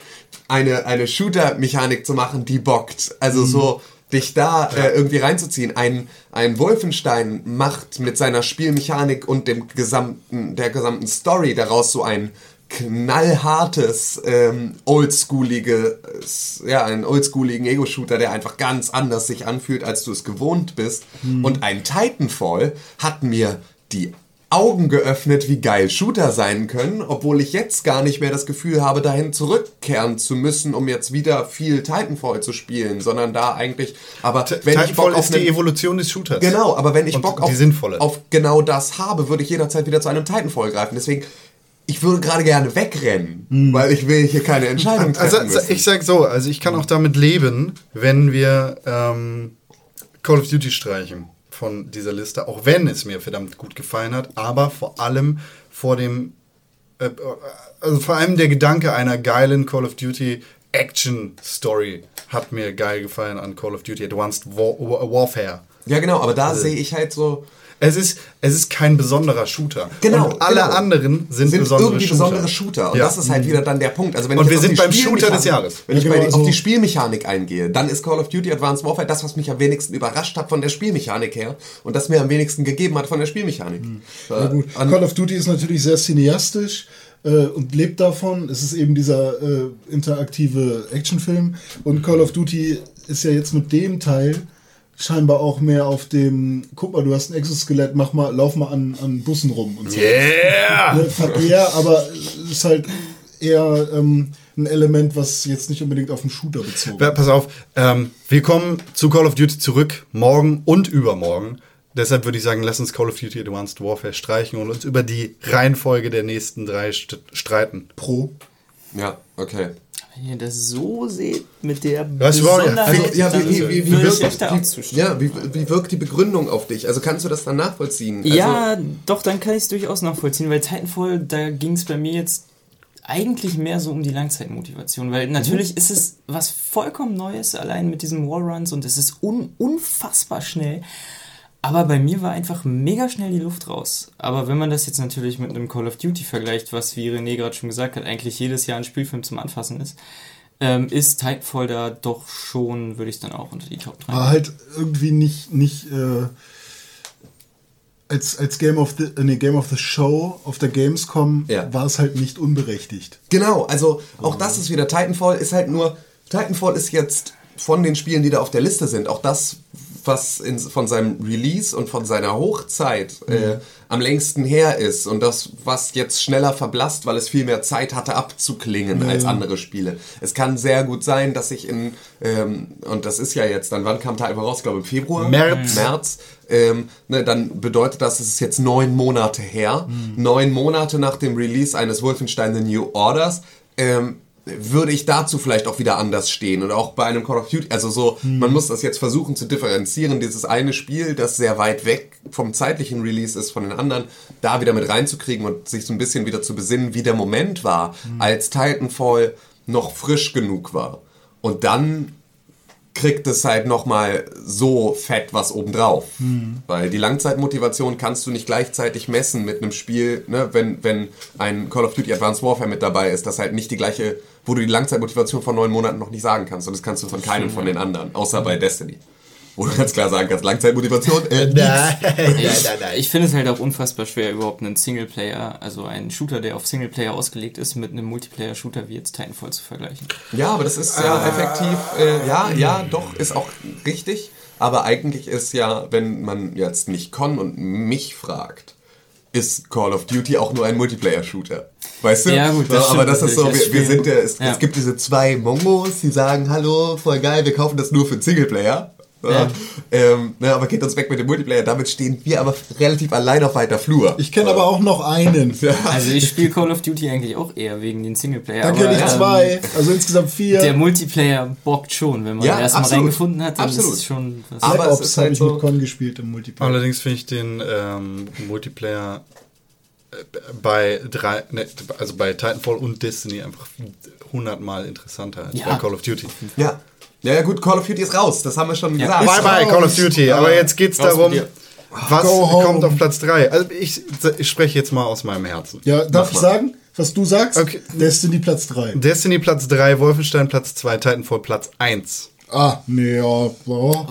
eine, eine Shooter-Mechanik zu machen, die bockt. Also so dich da äh, irgendwie reinzuziehen. Ein, ein Wolfenstein macht mit seiner Spielmechanik und dem gesamten, der gesamten Story daraus so ein knallhartes, ähm, oldschooliges, ja, einen oldschooligen Ego-Shooter, der einfach ganz anders sich anfühlt, als du es gewohnt bist. Und ein Titanfall hat mir die Augen geöffnet, wie geil Shooter sein können, obwohl ich jetzt gar nicht mehr das Gefühl habe, dahin zurückkehren zu müssen, um jetzt wieder viel Titanfall zu spielen, sondern da eigentlich, aber wenn ich Titanfall Bock auf ist die einen- Evolution des Shooters. Genau, aber wenn ich Und Bock die auf, auf genau das habe, würde ich jederzeit wieder zu einem Titanfall greifen. Deswegen, ich würde gerade gerne wegrennen, weil ich will hier keine Entscheidung treffen Also, also müssen. ich sag so, also ich kann auch damit leben, wenn wir ähm, Call of Duty streichen von dieser Liste, auch wenn es mir verdammt gut gefallen hat, aber vor allem vor dem, äh, also vor allem der Gedanke einer geilen Call of Duty Action Story hat mir geil gefallen an Call of Duty Advanced War War- Warfare. ja, genau, aber da sehe ich halt so, Es ist, es ist kein besonderer Shooter. Genau, Und alle genau. anderen sind, sind besondere irgendwie Shooter. besondere Shooter. Und Ja. das ist halt wieder dann der Punkt. Also wenn Und ich wir jetzt auf sind die beim Shooter des Spielmechanik- Jahres. Wenn ich Ja, bei, genau, auf also- die Spielmechanik eingehe, dann ist Call of Duty Advanced Warfare das, was mich am wenigsten überrascht hat von der Spielmechanik her und das mir am wenigsten gegeben hat von der Spielmechanik. Ja, Äh, gut. an- Call of Duty ist natürlich sehr cineastisch äh, und lebt davon. Es ist eben dieser äh, interaktive Actionfilm. Und Call of Duty ist ja jetzt mit dem Teil scheinbar auch mehr auf dem, guck mal, du hast ein Exoskelett, mach mal, lauf mal an, an Bussen rum und so. Yeah! Ne, Verkehr, aber es ist halt eher ähm, ein Element, was jetzt nicht unbedingt auf den Shooter bezogen Ja, Pass auf, ähm, wir kommen zu Call of Duty zurück, morgen und übermorgen. Deshalb würde ich sagen, lass uns Call of Duty Advanced Warfare streichen und uns über die Reihenfolge der nächsten drei st streiten. Pro. ja, okay. Wenn ihr das so seht, mit der war- also, ja, wie- dann wie- wie- wie würde wirkt-. Ja, wie, wie die Begründung auf dich? Also kannst du das dann nachvollziehen? Also, Ja, doch, dann kann ich es durchaus nachvollziehen, weil Titanfall, da ging es bei mir jetzt eigentlich mehr so um die Langzeitmotivation, weil natürlich ist es was vollkommen Neues, allein mit diesen Wallruns und es ist un unfassbar schnell. Aber bei mir war einfach mega schnell die Luft raus. Aber wenn man das jetzt natürlich mit einem Call of Duty vergleicht, was wie René gerade schon gesagt hat, eigentlich jedes Jahr ein Spielfilm zum Anfassen ist, ähm, ist Titanfall da doch schon, würde ich dann auch unter die Top 3. War halt irgendwie nicht, nicht äh, als, als Game of the äh, nee, Game of the Show auf der Gamescom Ja. war es halt nicht unberechtigt. Genau, also auch das ist wieder Titanfall, ist halt nur, Titanfall ist jetzt von den Spielen, die da auf der Liste sind, auch das, was in, von seinem Release und von seiner Hochzeit äh, am längsten her ist und das, was jetzt schneller verblasst, weil es viel mehr Zeit hatte abzuklingen als andere Spiele. Es kann sehr gut sein, dass ich in, ähm, und das ist ja jetzt, dann wann kam Titanfall raus? Ich glaube im Februar? März. März, ähm, ne, dann bedeutet das, es ist jetzt neun Monate her. Neun Monate nach dem Release eines Wolfenstein The New Orders. Ähm, würde ich dazu vielleicht auch wieder anders stehen und auch bei einem Call of Duty, also so, man muss das jetzt versuchen zu differenzieren, dieses eine Spiel, das sehr weit weg vom zeitlichen Release ist von den anderen, da wieder mit reinzukriegen und sich so ein bisschen wieder zu besinnen, wie der Moment war, als Titanfall noch frisch genug war. Und dann kriegt es halt nochmal so fett was obendrauf. Weil die Langzeitmotivation kannst du nicht gleichzeitig messen mit einem Spiel, ne, wenn, wenn ein Call of Duty Advanced Warfare mit dabei ist, das halt nicht die gleiche, wo du die Langzeitmotivation von neun Monaten noch nicht sagen kannst. Und das kannst du von keinem von den anderen, außer bei Destiny. Wo du ganz klar sagen kannst, Langzeitmotivation, äh, Ich, ich finde es halt auch unfassbar schwer, überhaupt einen Singleplayer, also einen Shooter, der auf Singleplayer ausgelegt ist, mit einem Multiplayer-Shooter wie jetzt Titanfall zu vergleichen. Ja, aber das ist ja effektiv, äh, ja, ja, doch, ist auch richtig. Aber eigentlich ist ja, wenn man jetzt nicht Con und mich fragt, ist Call of Duty auch nur ein Multiplayer-Shooter. Weißt du? Ja, gut, das so, aber das ist so, wir, wir sind ja, es, Ja. es gibt diese zwei Mongos, die sagen, hallo, voll geil, wir kaufen das nur für den Singleplayer. Ja. Ja. Ähm, ne, aber geht uns weg mit dem Multiplayer. Damit stehen wir aber relativ allein auf weiter Flur. Ich kenne aber auch noch einen. Also ich spiele Call of Duty eigentlich auch eher wegen den Singleplayer. Dann aber, kenne ich ähm, zwei, also insgesamt vier. Der Multiplayer bockt schon, wenn man Ja, erst mal absolut. reingefunden hat, dann Absolut. ist es schon was. Aber Ops habe halt ich so- mit Con gespielt im Multiplayer. Allerdings finde ich den ähm, Multiplayer äh, bei drei, ne, also bei Titanfall und Destiny einfach hundertmal interessanter als Ja. bei Call of Duty. ja. Ja, ja, gut, Call of Duty ist raus, das haben wir schon gesagt. Bye bye Call of Duty. Aber jetzt geht's Raus darum, was kommt auf Platz 3. Also ich, ich spreche jetzt mal aus meinem Herzen. ja, darf Mach ich mal. sagen? was du sagst. Okay. Destiny Platz 3. Destiny Platz 3, Wolfenstein Platz 2, Titanfall Platz 1. Ah, nee, ja. boah.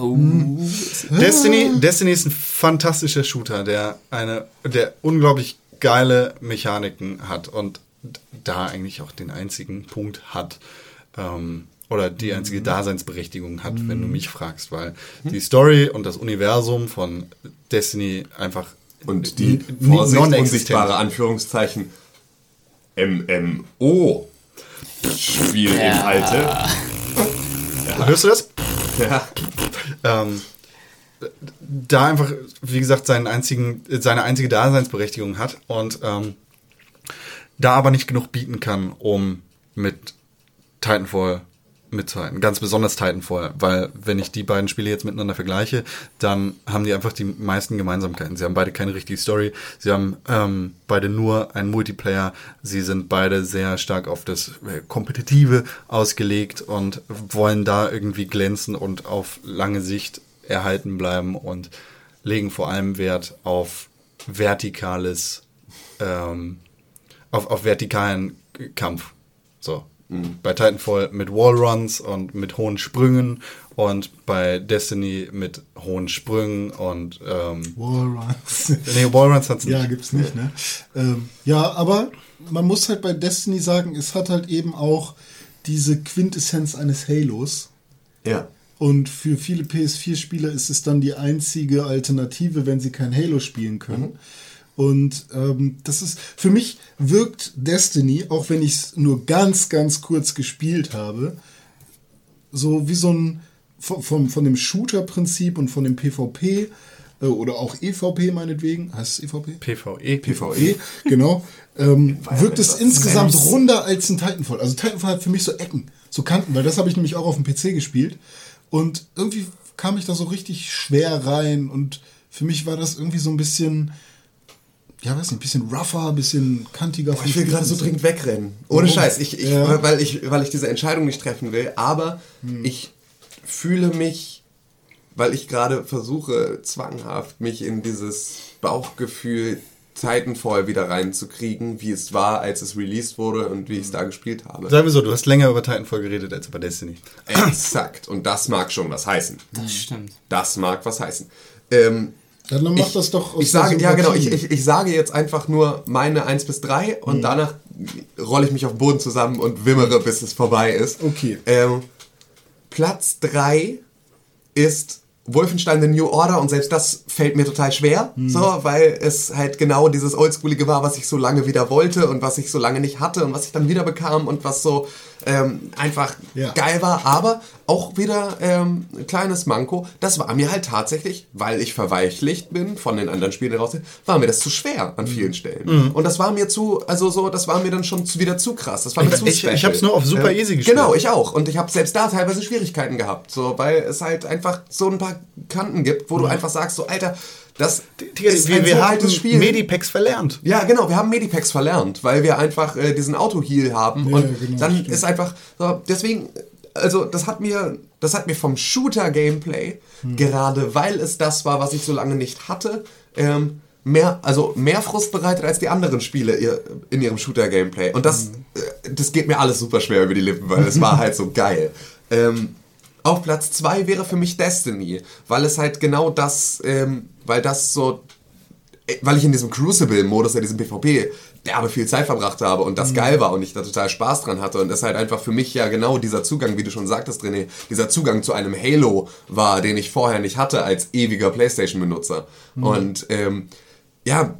Destiny, Destiny ist ein fantastischer Shooter, der eine, der unglaublich geile Mechaniken hat und da eigentlich auch den einzigen Punkt hat, ähm, oder die einzige Daseinsberechtigung hat, wenn du mich fragst, weil die Story und das Universum von Destiny einfach Und die Vorsicht, unsichtbare Anführungszeichen MMO Spielinhalte. Hörst du das? Ja. ähm, da einfach, wie gesagt, seinen einzigen, seine einzige Daseinsberechtigung hat und ähm, da aber nicht genug bieten kann, um mit Titanfall mitzuhalten. Ganz besonders Titanfall, weil wenn ich die beiden Spiele jetzt miteinander vergleiche, dann haben die einfach die meisten Gemeinsamkeiten. Sie haben beide keine richtige Story, sie haben ähm, beide nur einen Multiplayer, sie sind beide sehr stark auf das äh, Kompetitive ausgelegt und wollen da irgendwie glänzen und auf lange Sicht erhalten bleiben und legen vor allem Wert auf vertikales, ähm, auf, auf vertikalen Kampf. So. Bei Titanfall mit Wallruns und mit hohen Sprüngen und bei Destiny mit hohen Sprüngen und ähm, Wallruns. nee, Wallruns hat's nicht. Ja, gibt's nicht, ne? Ähm, ja, aber man muss halt bei Destiny sagen, es hat halt eben auch diese Quintessenz eines Halos. Ja. Und für viele PS4-Spieler ist es dann die einzige Alternative, wenn sie kein Halo spielen können. Und ähm, das ist, für mich wirkt Destiny, auch wenn ich es nur ganz, ganz kurz gespielt habe, so wie so ein, von, von, von dem Shooter-Prinzip und von dem PvP äh, oder auch EVP meinetwegen, heißt es EVP? PvE. PvE, genau, ähm, wirkt es insgesamt runder als ein Titanfall. Also Titanfall hat für mich so Ecken, so Kanten, weil das habe ich nämlich auch auf dem PC gespielt. Und irgendwie kam ich da so richtig schwer rein und für mich war das irgendwie so ein bisschen, ja, weiß nicht, ein bisschen rougher, ein bisschen kantiger. Oh, Ich will gerade so dringend wegrennen. Ohne Warum? Scheiß, ich, ich, Ja. weil, ich, weil ich diese Entscheidung nicht treffen will. Aber ich fühle mich, weil ich gerade versuche, zwanghaft mich in dieses Bauchgefühl Titanfall wieder reinzukriegen, wie es war, als es released wurde und wie ich es da gespielt habe. Sagen wir so, du hast länger über Titanfall geredet als über Destiny. Exakt. Und das mag schon was heißen. Das stimmt. Das mag was heißen. Ähm, Ja, dann mach ich, das doch Ich sage, ja genau, ich, ich, ich sage jetzt einfach nur meine 1 bis 3 und danach rolle ich mich auf den Boden zusammen und wimmere, bis es vorbei ist. Okay. Ähm, Platz 3 ist Wolfenstein The New Order und selbst das fällt mir total schwer, so, weil es halt genau dieses Oldschoolige war, was ich so lange wieder wollte und was ich so lange nicht hatte und was ich dann wieder bekam und was so ähm, einfach Ja. geil war, aber auch wieder ähm, ein kleines Manko, das war mir halt tatsächlich, weil ich verweichlicht bin von den anderen Spielen raus, war mir das zu schwer an vielen Stellen. Und das war mir zu, also so, das war mir dann schon zu, wieder zu krass. Das war mir Ich- zu ich- special. ich hab's nur auf super easy gespielt. Genau, ich auch. Und ich habe selbst da teilweise Schwierigkeiten gehabt, so, weil es halt einfach so ein paar Kanten gibt, wo du einfach sagst, so, Alter, das Digga, ist wir, ein wir so haben Spiel. Medipacks verlernt. Ja, genau, wir haben Medipacks verlernt, weil wir einfach äh, diesen Auto-Heal haben Ja, und genau, dann stimmt. ist einfach, so, deswegen, also das hat mir, das hat mir vom Shooter-Gameplay, Hm. gerade weil es das war, was ich so lange nicht hatte, ähm, mehr, also mehr Frust bereitet als die anderen Spiele ihr, in ihrem Shooter-Gameplay. Und das, Hm. äh, das geht mir alles super schwer über die Lippen, weil es war halt so geil. Ähm, auf Platz 2 wäre für mich Destiny, weil es halt genau das, ähm, weil das so weil ich in diesem Crucible-Modus, in diesem PvP, derbe viel Zeit verbracht habe und das geil war und ich da total Spaß dran hatte. Und das halt einfach für mich ja genau dieser Zugang, wie du schon sagtest, René, dieser Zugang zu einem Halo war, den ich vorher nicht hatte als ewiger Playstation-Benutzer. Und ähm, ja,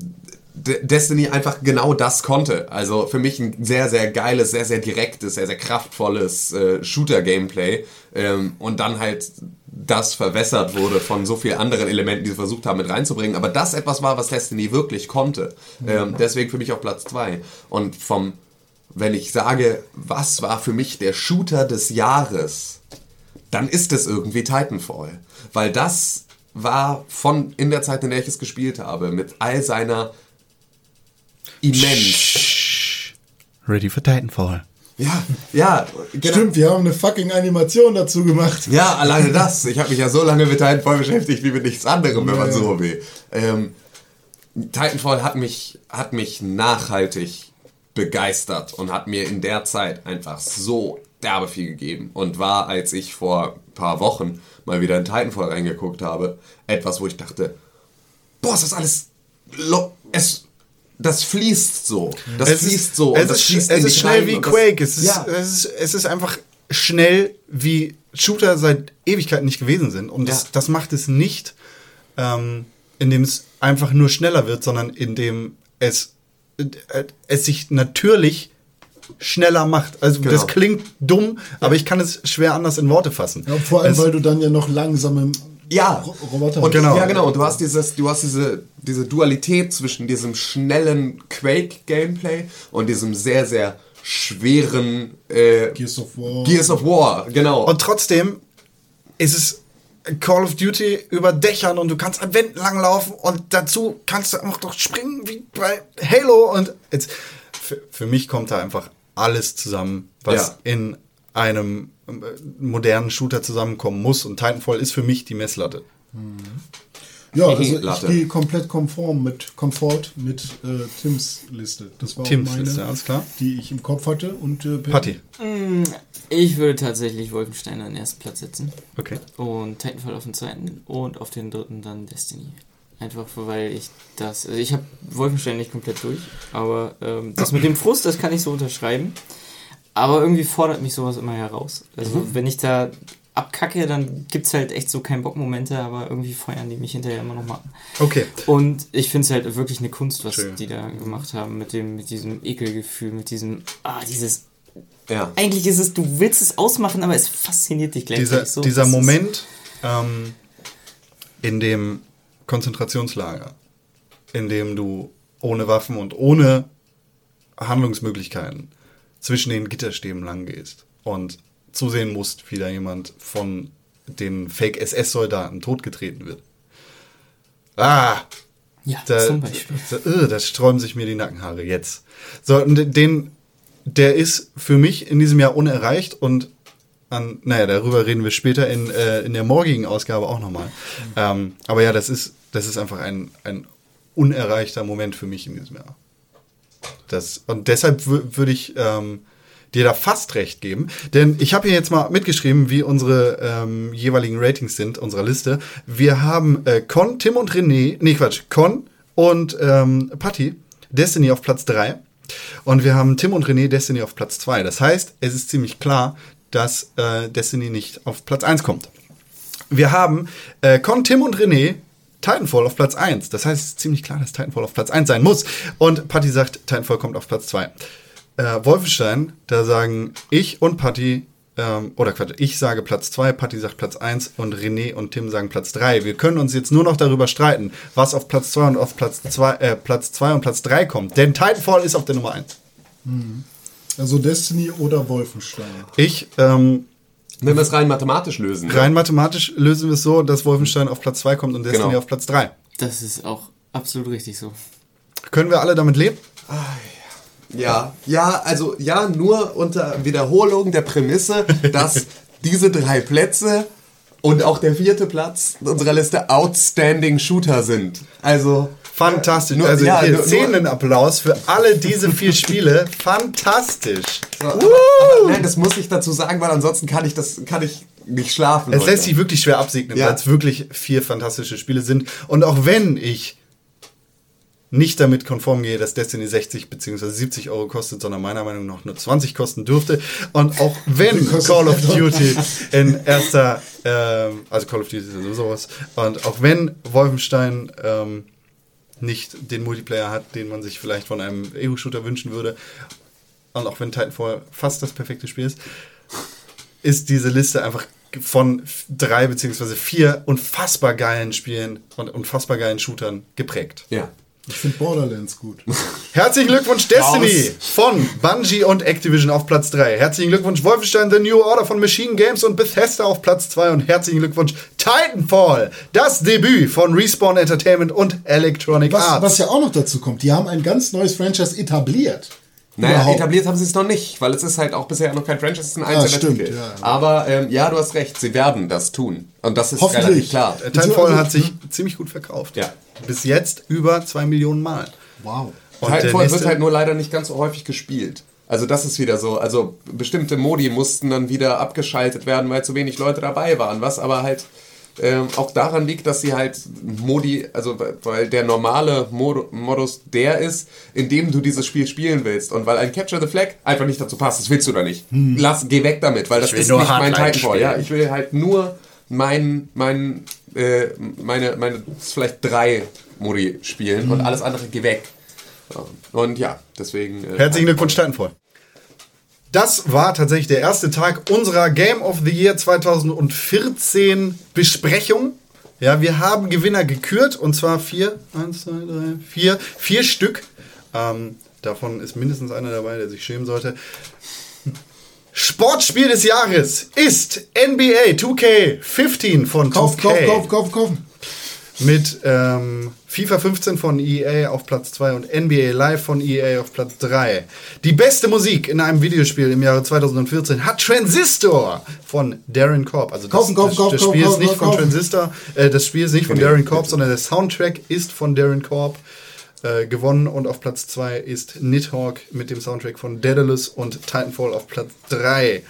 Destiny einfach genau das konnte. Also für mich ein sehr, sehr geiles, sehr, sehr direktes, sehr, sehr kraftvolles äh, Shooter-Gameplay. Ähm, und dann halt das verwässert wurde von so vielen anderen Elementen, die sie versucht haben mit reinzubringen. Aber das etwas war, was Destiny wirklich konnte. Ähm, deswegen für mich auf Platz 2. Und vom, wenn ich sage, was war für mich der Shooter des Jahres, dann ist es irgendwie Titanfall. Weil das war von in der Zeit, in der ich es gespielt habe, mit all seiner immens. Ready for Titanfall. Ja, ja, genau. Stimmt, wir haben eine fucking Animation dazu gemacht. Ja, alleine das. Ich habe mich ja so lange mit Titanfall beschäftigt wie mit nichts anderem, wenn man Ja. so will. Ähm, Titanfall hat mich, hat mich nachhaltig begeistert und hat mir in der Zeit einfach so derbe viel gegeben und war, als ich vor ein paar Wochen mal wieder in Titanfall reingeguckt habe, etwas, wo ich dachte, boah, ist das alles, es, das fließt so, das es fließt ist, so, und es ist, fließt es ist schnell wie Quake. Es ist, ja. es, ist, es ist einfach schnell, wie Shooter seit Ewigkeiten nicht gewesen sind. Und das, Ja. das macht es nicht, ähm, indem es einfach nur schneller wird, sondern indem es, äh, es sich natürlich schneller macht. Also Genau. das klingt dumm, aber ich kann es schwer anders in Worte fassen. Ja, vor allem, es, weil du dann ja noch langsam Ja, Ro- Roboter und, Genau. Ja, genau. Und du hast dieses, du hast diese, diese Dualität zwischen diesem schnellen Quake-Gameplay und diesem sehr, sehr schweren äh, Gears of War. Gears of War. Genau. Und trotzdem ist es Call of Duty über Dächern und du kannst an Wänden langlaufen und dazu kannst du auch noch springen wie bei Halo und jetzt, für, für mich kommt da einfach alles zusammen, was Ja. in einem modernen Shooter zusammenkommen muss und Titanfall ist für mich die Messlatte. Ja, also ich gehe komplett konform mit Komfort mit äh, Tims Liste. Das war Tims meine, Liste, alles klar. die ich im Kopf hatte. Und äh, Patti. Ich würde tatsächlich Wolfenstein an den ersten Platz setzen. Okay. Und Titanfall auf den zweiten und auf den dritten dann Destiny. Einfach weil ich das. Also ich habe Wolfenstein nicht komplett durch, aber ähm, das mit dem Frust, das kann ich so unterschreiben. Aber irgendwie fordert mich sowas immer heraus. Also wenn ich da abkacke, dann gibt es halt echt so kein Bockmomente, aber irgendwie feuern die mich hinterher immer noch mal an. Okay. Und ich finde es halt wirklich eine Kunst, was Schön. die da gemacht haben, mit dem, mit diesem Ekelgefühl, mit diesem, ah, dieses. ja. Eigentlich ist es, du willst es ausmachen, aber es fasziniert dich gleichzeitig Dieser, so. dieser Moment ähm, in dem Konzentrationslager, in dem du ohne Waffen und ohne Handlungsmöglichkeiten zwischen den Gitterstäben lang gehst und zusehen musst, wie da jemand von den Fake-SS-Soldaten totgetreten wird. Ah! Ja, Da, zum Beispiel. Da, äh, da sträuben sich mir die Nackenhaare jetzt. So, den, der ist für mich in diesem Jahr unerreicht und an, naja, darüber reden wir später in, äh, in der morgigen Ausgabe auch nochmal. Ähm, aber ja, das ist, das ist einfach ein, ein unerreichter Moment für mich in diesem Jahr. Das, und deshalb wü- würde ich ähm, dir da fast recht geben. Denn ich habe hier jetzt mal mitgeschrieben, wie unsere ähm, jeweiligen Ratings sind, unserer Liste. Wir haben äh, Con, Tim und René, nee Quatsch, Con und ähm, Patti, Destiny auf Platz 3. Und wir haben Tim und René Destiny auf Platz 2. Das heißt, es ist ziemlich klar, dass äh, Destiny nicht auf Platz 1 kommt. Wir haben äh, Con, Tim und René Titanfall auf Platz 1. Das heißt, es ist ziemlich klar, dass Titanfall auf Platz 1 sein muss. Und Patti sagt, Titanfall kommt auf Platz 2. Äh, Wolfenstein, da sagen ich und Patti, ähm, oder Quatsch, ich sage Platz 2, Patti sagt Platz 1 und René und Tim sagen Platz 3. Wir können uns jetzt nur noch darüber streiten, was auf Platz 2 und auf Platz 2 äh, Platz 2 und Platz 3 kommt. Denn Titanfall ist auf der Nummer 1. Also Destiny oder Wolfenstein. Ich, ähm, Wenn wir es rein mathematisch lösen. rein mathematisch lösen wir es so, dass Wolfenstein auf Platz 2 kommt und Destiny Genau. auf Platz 3. Das ist auch absolut richtig so. Können wir alle damit leben? Ja, ja, also ja, nur unter Wiederholung der Prämisse, dass diese drei Plätze und auch der vierte Platz unserer Liste Outstanding Shooter sind. Also Fantastisch. Nur- also ja, hier Szenenapplaus für alle diese vier Spiele. Fantastisch. so, aber, aber, nein, das muss ich dazu sagen, weil ansonsten kann ich das kann ich nicht schlafen. Es heute. lässt sich wirklich schwer absegnen, Ja. weil es wirklich vier fantastische Spiele sind. Und auch wenn ich nicht damit konform gehe, dass Destiny 60 bzw. 70 Euro kostet, sondern meiner Meinung nach nur 20 kosten dürfte. Und auch wenn Call of? Duty in erster, ähm, also Call of Duty ist ja sowieso was, und auch wenn Wolfenstein ähm, nicht den Multiplayer hat, den man sich vielleicht von einem Ego-Shooter wünschen würde, und auch wenn Titanfall fast das perfekte Spiel ist, ist diese Liste einfach von drei beziehungsweise vier unfassbar geilen Spielen und unfassbar geilen Shootern geprägt. ja. Ich finde Borderlands gut. Herzlichen Glückwunsch Destiny von Bungie und Activision auf Platz 3. Herzlichen Glückwunsch Wolfenstein The New Order von Machine Games und Bethesda auf Platz 2 und herzlichen Glückwunsch Titanfall, das Debüt von Respawn Entertainment und Electronic Was, Arts. was ja auch noch dazu kommt, die haben ein ganz neues Franchise etabliert. Naja, Überhaupt. etabliert haben sie es noch nicht, weil es ist halt auch bisher noch kein Franchise, es ist ein Ja, einzelner ja, ja. Aber ähm, ja, du hast recht, sie werden das tun. Und das ist relativ klar. Titanfall Also- hat sich ziemlich gut verkauft. Ja. Bis jetzt über zwei Millionen Mal. Wow. Und der Titanfall nächste- wird halt nur leider nicht ganz so häufig gespielt. Also das ist wieder so. Also bestimmte Modi mussten dann wieder abgeschaltet werden, weil zu wenig Leute dabei waren. Was aber halt ähm, auch daran liegt, dass sie halt Modi, also weil der normale Mod Modus der ist, in dem du dieses Spiel spielen willst. Und weil ein Capture the Flag einfach nicht dazu passt, das willst du da nicht. Lass, geh weg damit, weil das ist nicht mein Titanfall. Ja, ich will halt nur mein, mein, äh, meine, meine vielleicht drei Modi spielen und alles andere geh weg. Und ja, deswegen. Äh, Herzlichen Glückwunsch, Titanfall. Das war tatsächlich der erste Tag unserer Game of the Year 2014 Besprechung. Ja, wir haben Gewinner gekürt und zwar vier, eins, zwei, drei, vier, vier Stück. Ähm, davon ist mindestens einer dabei, der sich schämen sollte. Sportspiel des Jahres ist NBA 2K15 von Kauf, 2K kauf, kauf, kauf, kauf. Mit ähm, FIFA 15 von EA auf Platz 2 und NBA Live von EA auf Platz 3. Die beste Musik in einem Videospiel im Jahre 2014 hat Transistor von Darren Korb. Also das, Kaufen, kaufen, das, kaufen, das Spiel kaufen, ist nicht kaufen, von. Transistor, äh, das Spiel ist nicht von Darren Korb, sondern der Soundtrack ist von Darren Korb äh, gewonnen und auf Platz 2 ist Nidhogg mit dem Soundtrack von Daedalus und Titanfall auf Platz 3.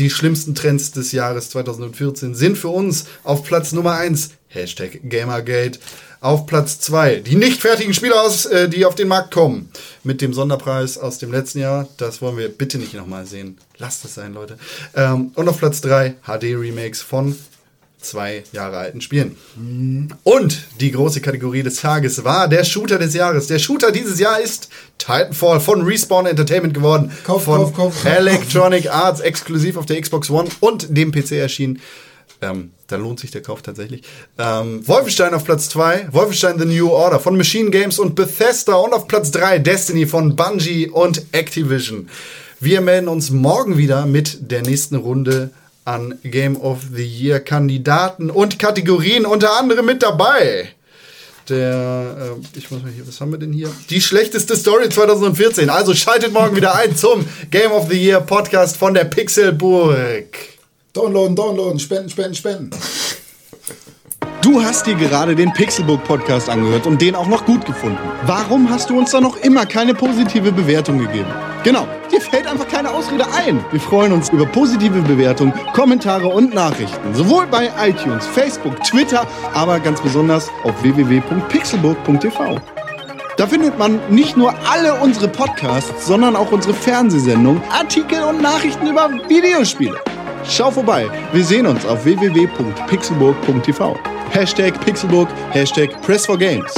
Die schlimmsten Trends des Jahres 2014 sind für uns auf Platz Nummer 1 Hashtag Gamergate. Auf Platz 2 die nicht fertigen Spiele, aus, äh, die auf den Markt kommen. Mit dem Sonderpreis aus dem letzten Jahr. Das wollen wir bitte nicht nochmal sehen. Lasst es sein, Leute. Ähm, und auf Platz 3 HD-Remakes von zwei Jahre alten Spielen. Und die große Kategorie des Tages war der Shooter des Jahres. Der Shooter dieses Jahr ist Titanfall von Respawn Entertainment geworden. Kauf, von kauf, kauf. Electronic Arts, exklusiv auf der Xbox One und dem PC erschienen. Ähm, da lohnt sich der Kauf tatsächlich. Ähm, Wolfenstein auf Platz 2, Wolfenstein The New Order von Machine Games und Bethesda und auf Platz 3 Destiny von Bungie und Activision. Wir melden uns morgen wieder mit der nächsten Runde an Game of the Year Kandidaten und Kategorien unter anderem mit dabei. Der, äh, ich muss mal hier, was haben wir denn hier? Die schlechteste Story 2014. Also schaltet morgen wieder ein zum Game of the Year Podcast von der Pixelburg. Downloaden, downloaden, spenden, spenden, spenden. Du hast dir gerade den Pixelbook Podcast angehört und den auch noch gut gefunden. Warum hast du uns da noch immer keine positive Bewertung gegeben? Genau, dir fällt einfach keine Ausrede ein. Wir freuen uns über positive Bewertungen, Kommentare und Nachrichten. Sowohl bei iTunes, Facebook, Twitter, aber ganz besonders auf www.pixelburg.tv. Da findet man nicht nur alle unsere Podcasts, sondern auch unsere Fernsehsendungen, Artikel und Nachrichten über Videospiele. Schau vorbei. Wir sehen uns auf www.pixelburg.tv. Hashtag Pixelburg, Hashtag Press for Games.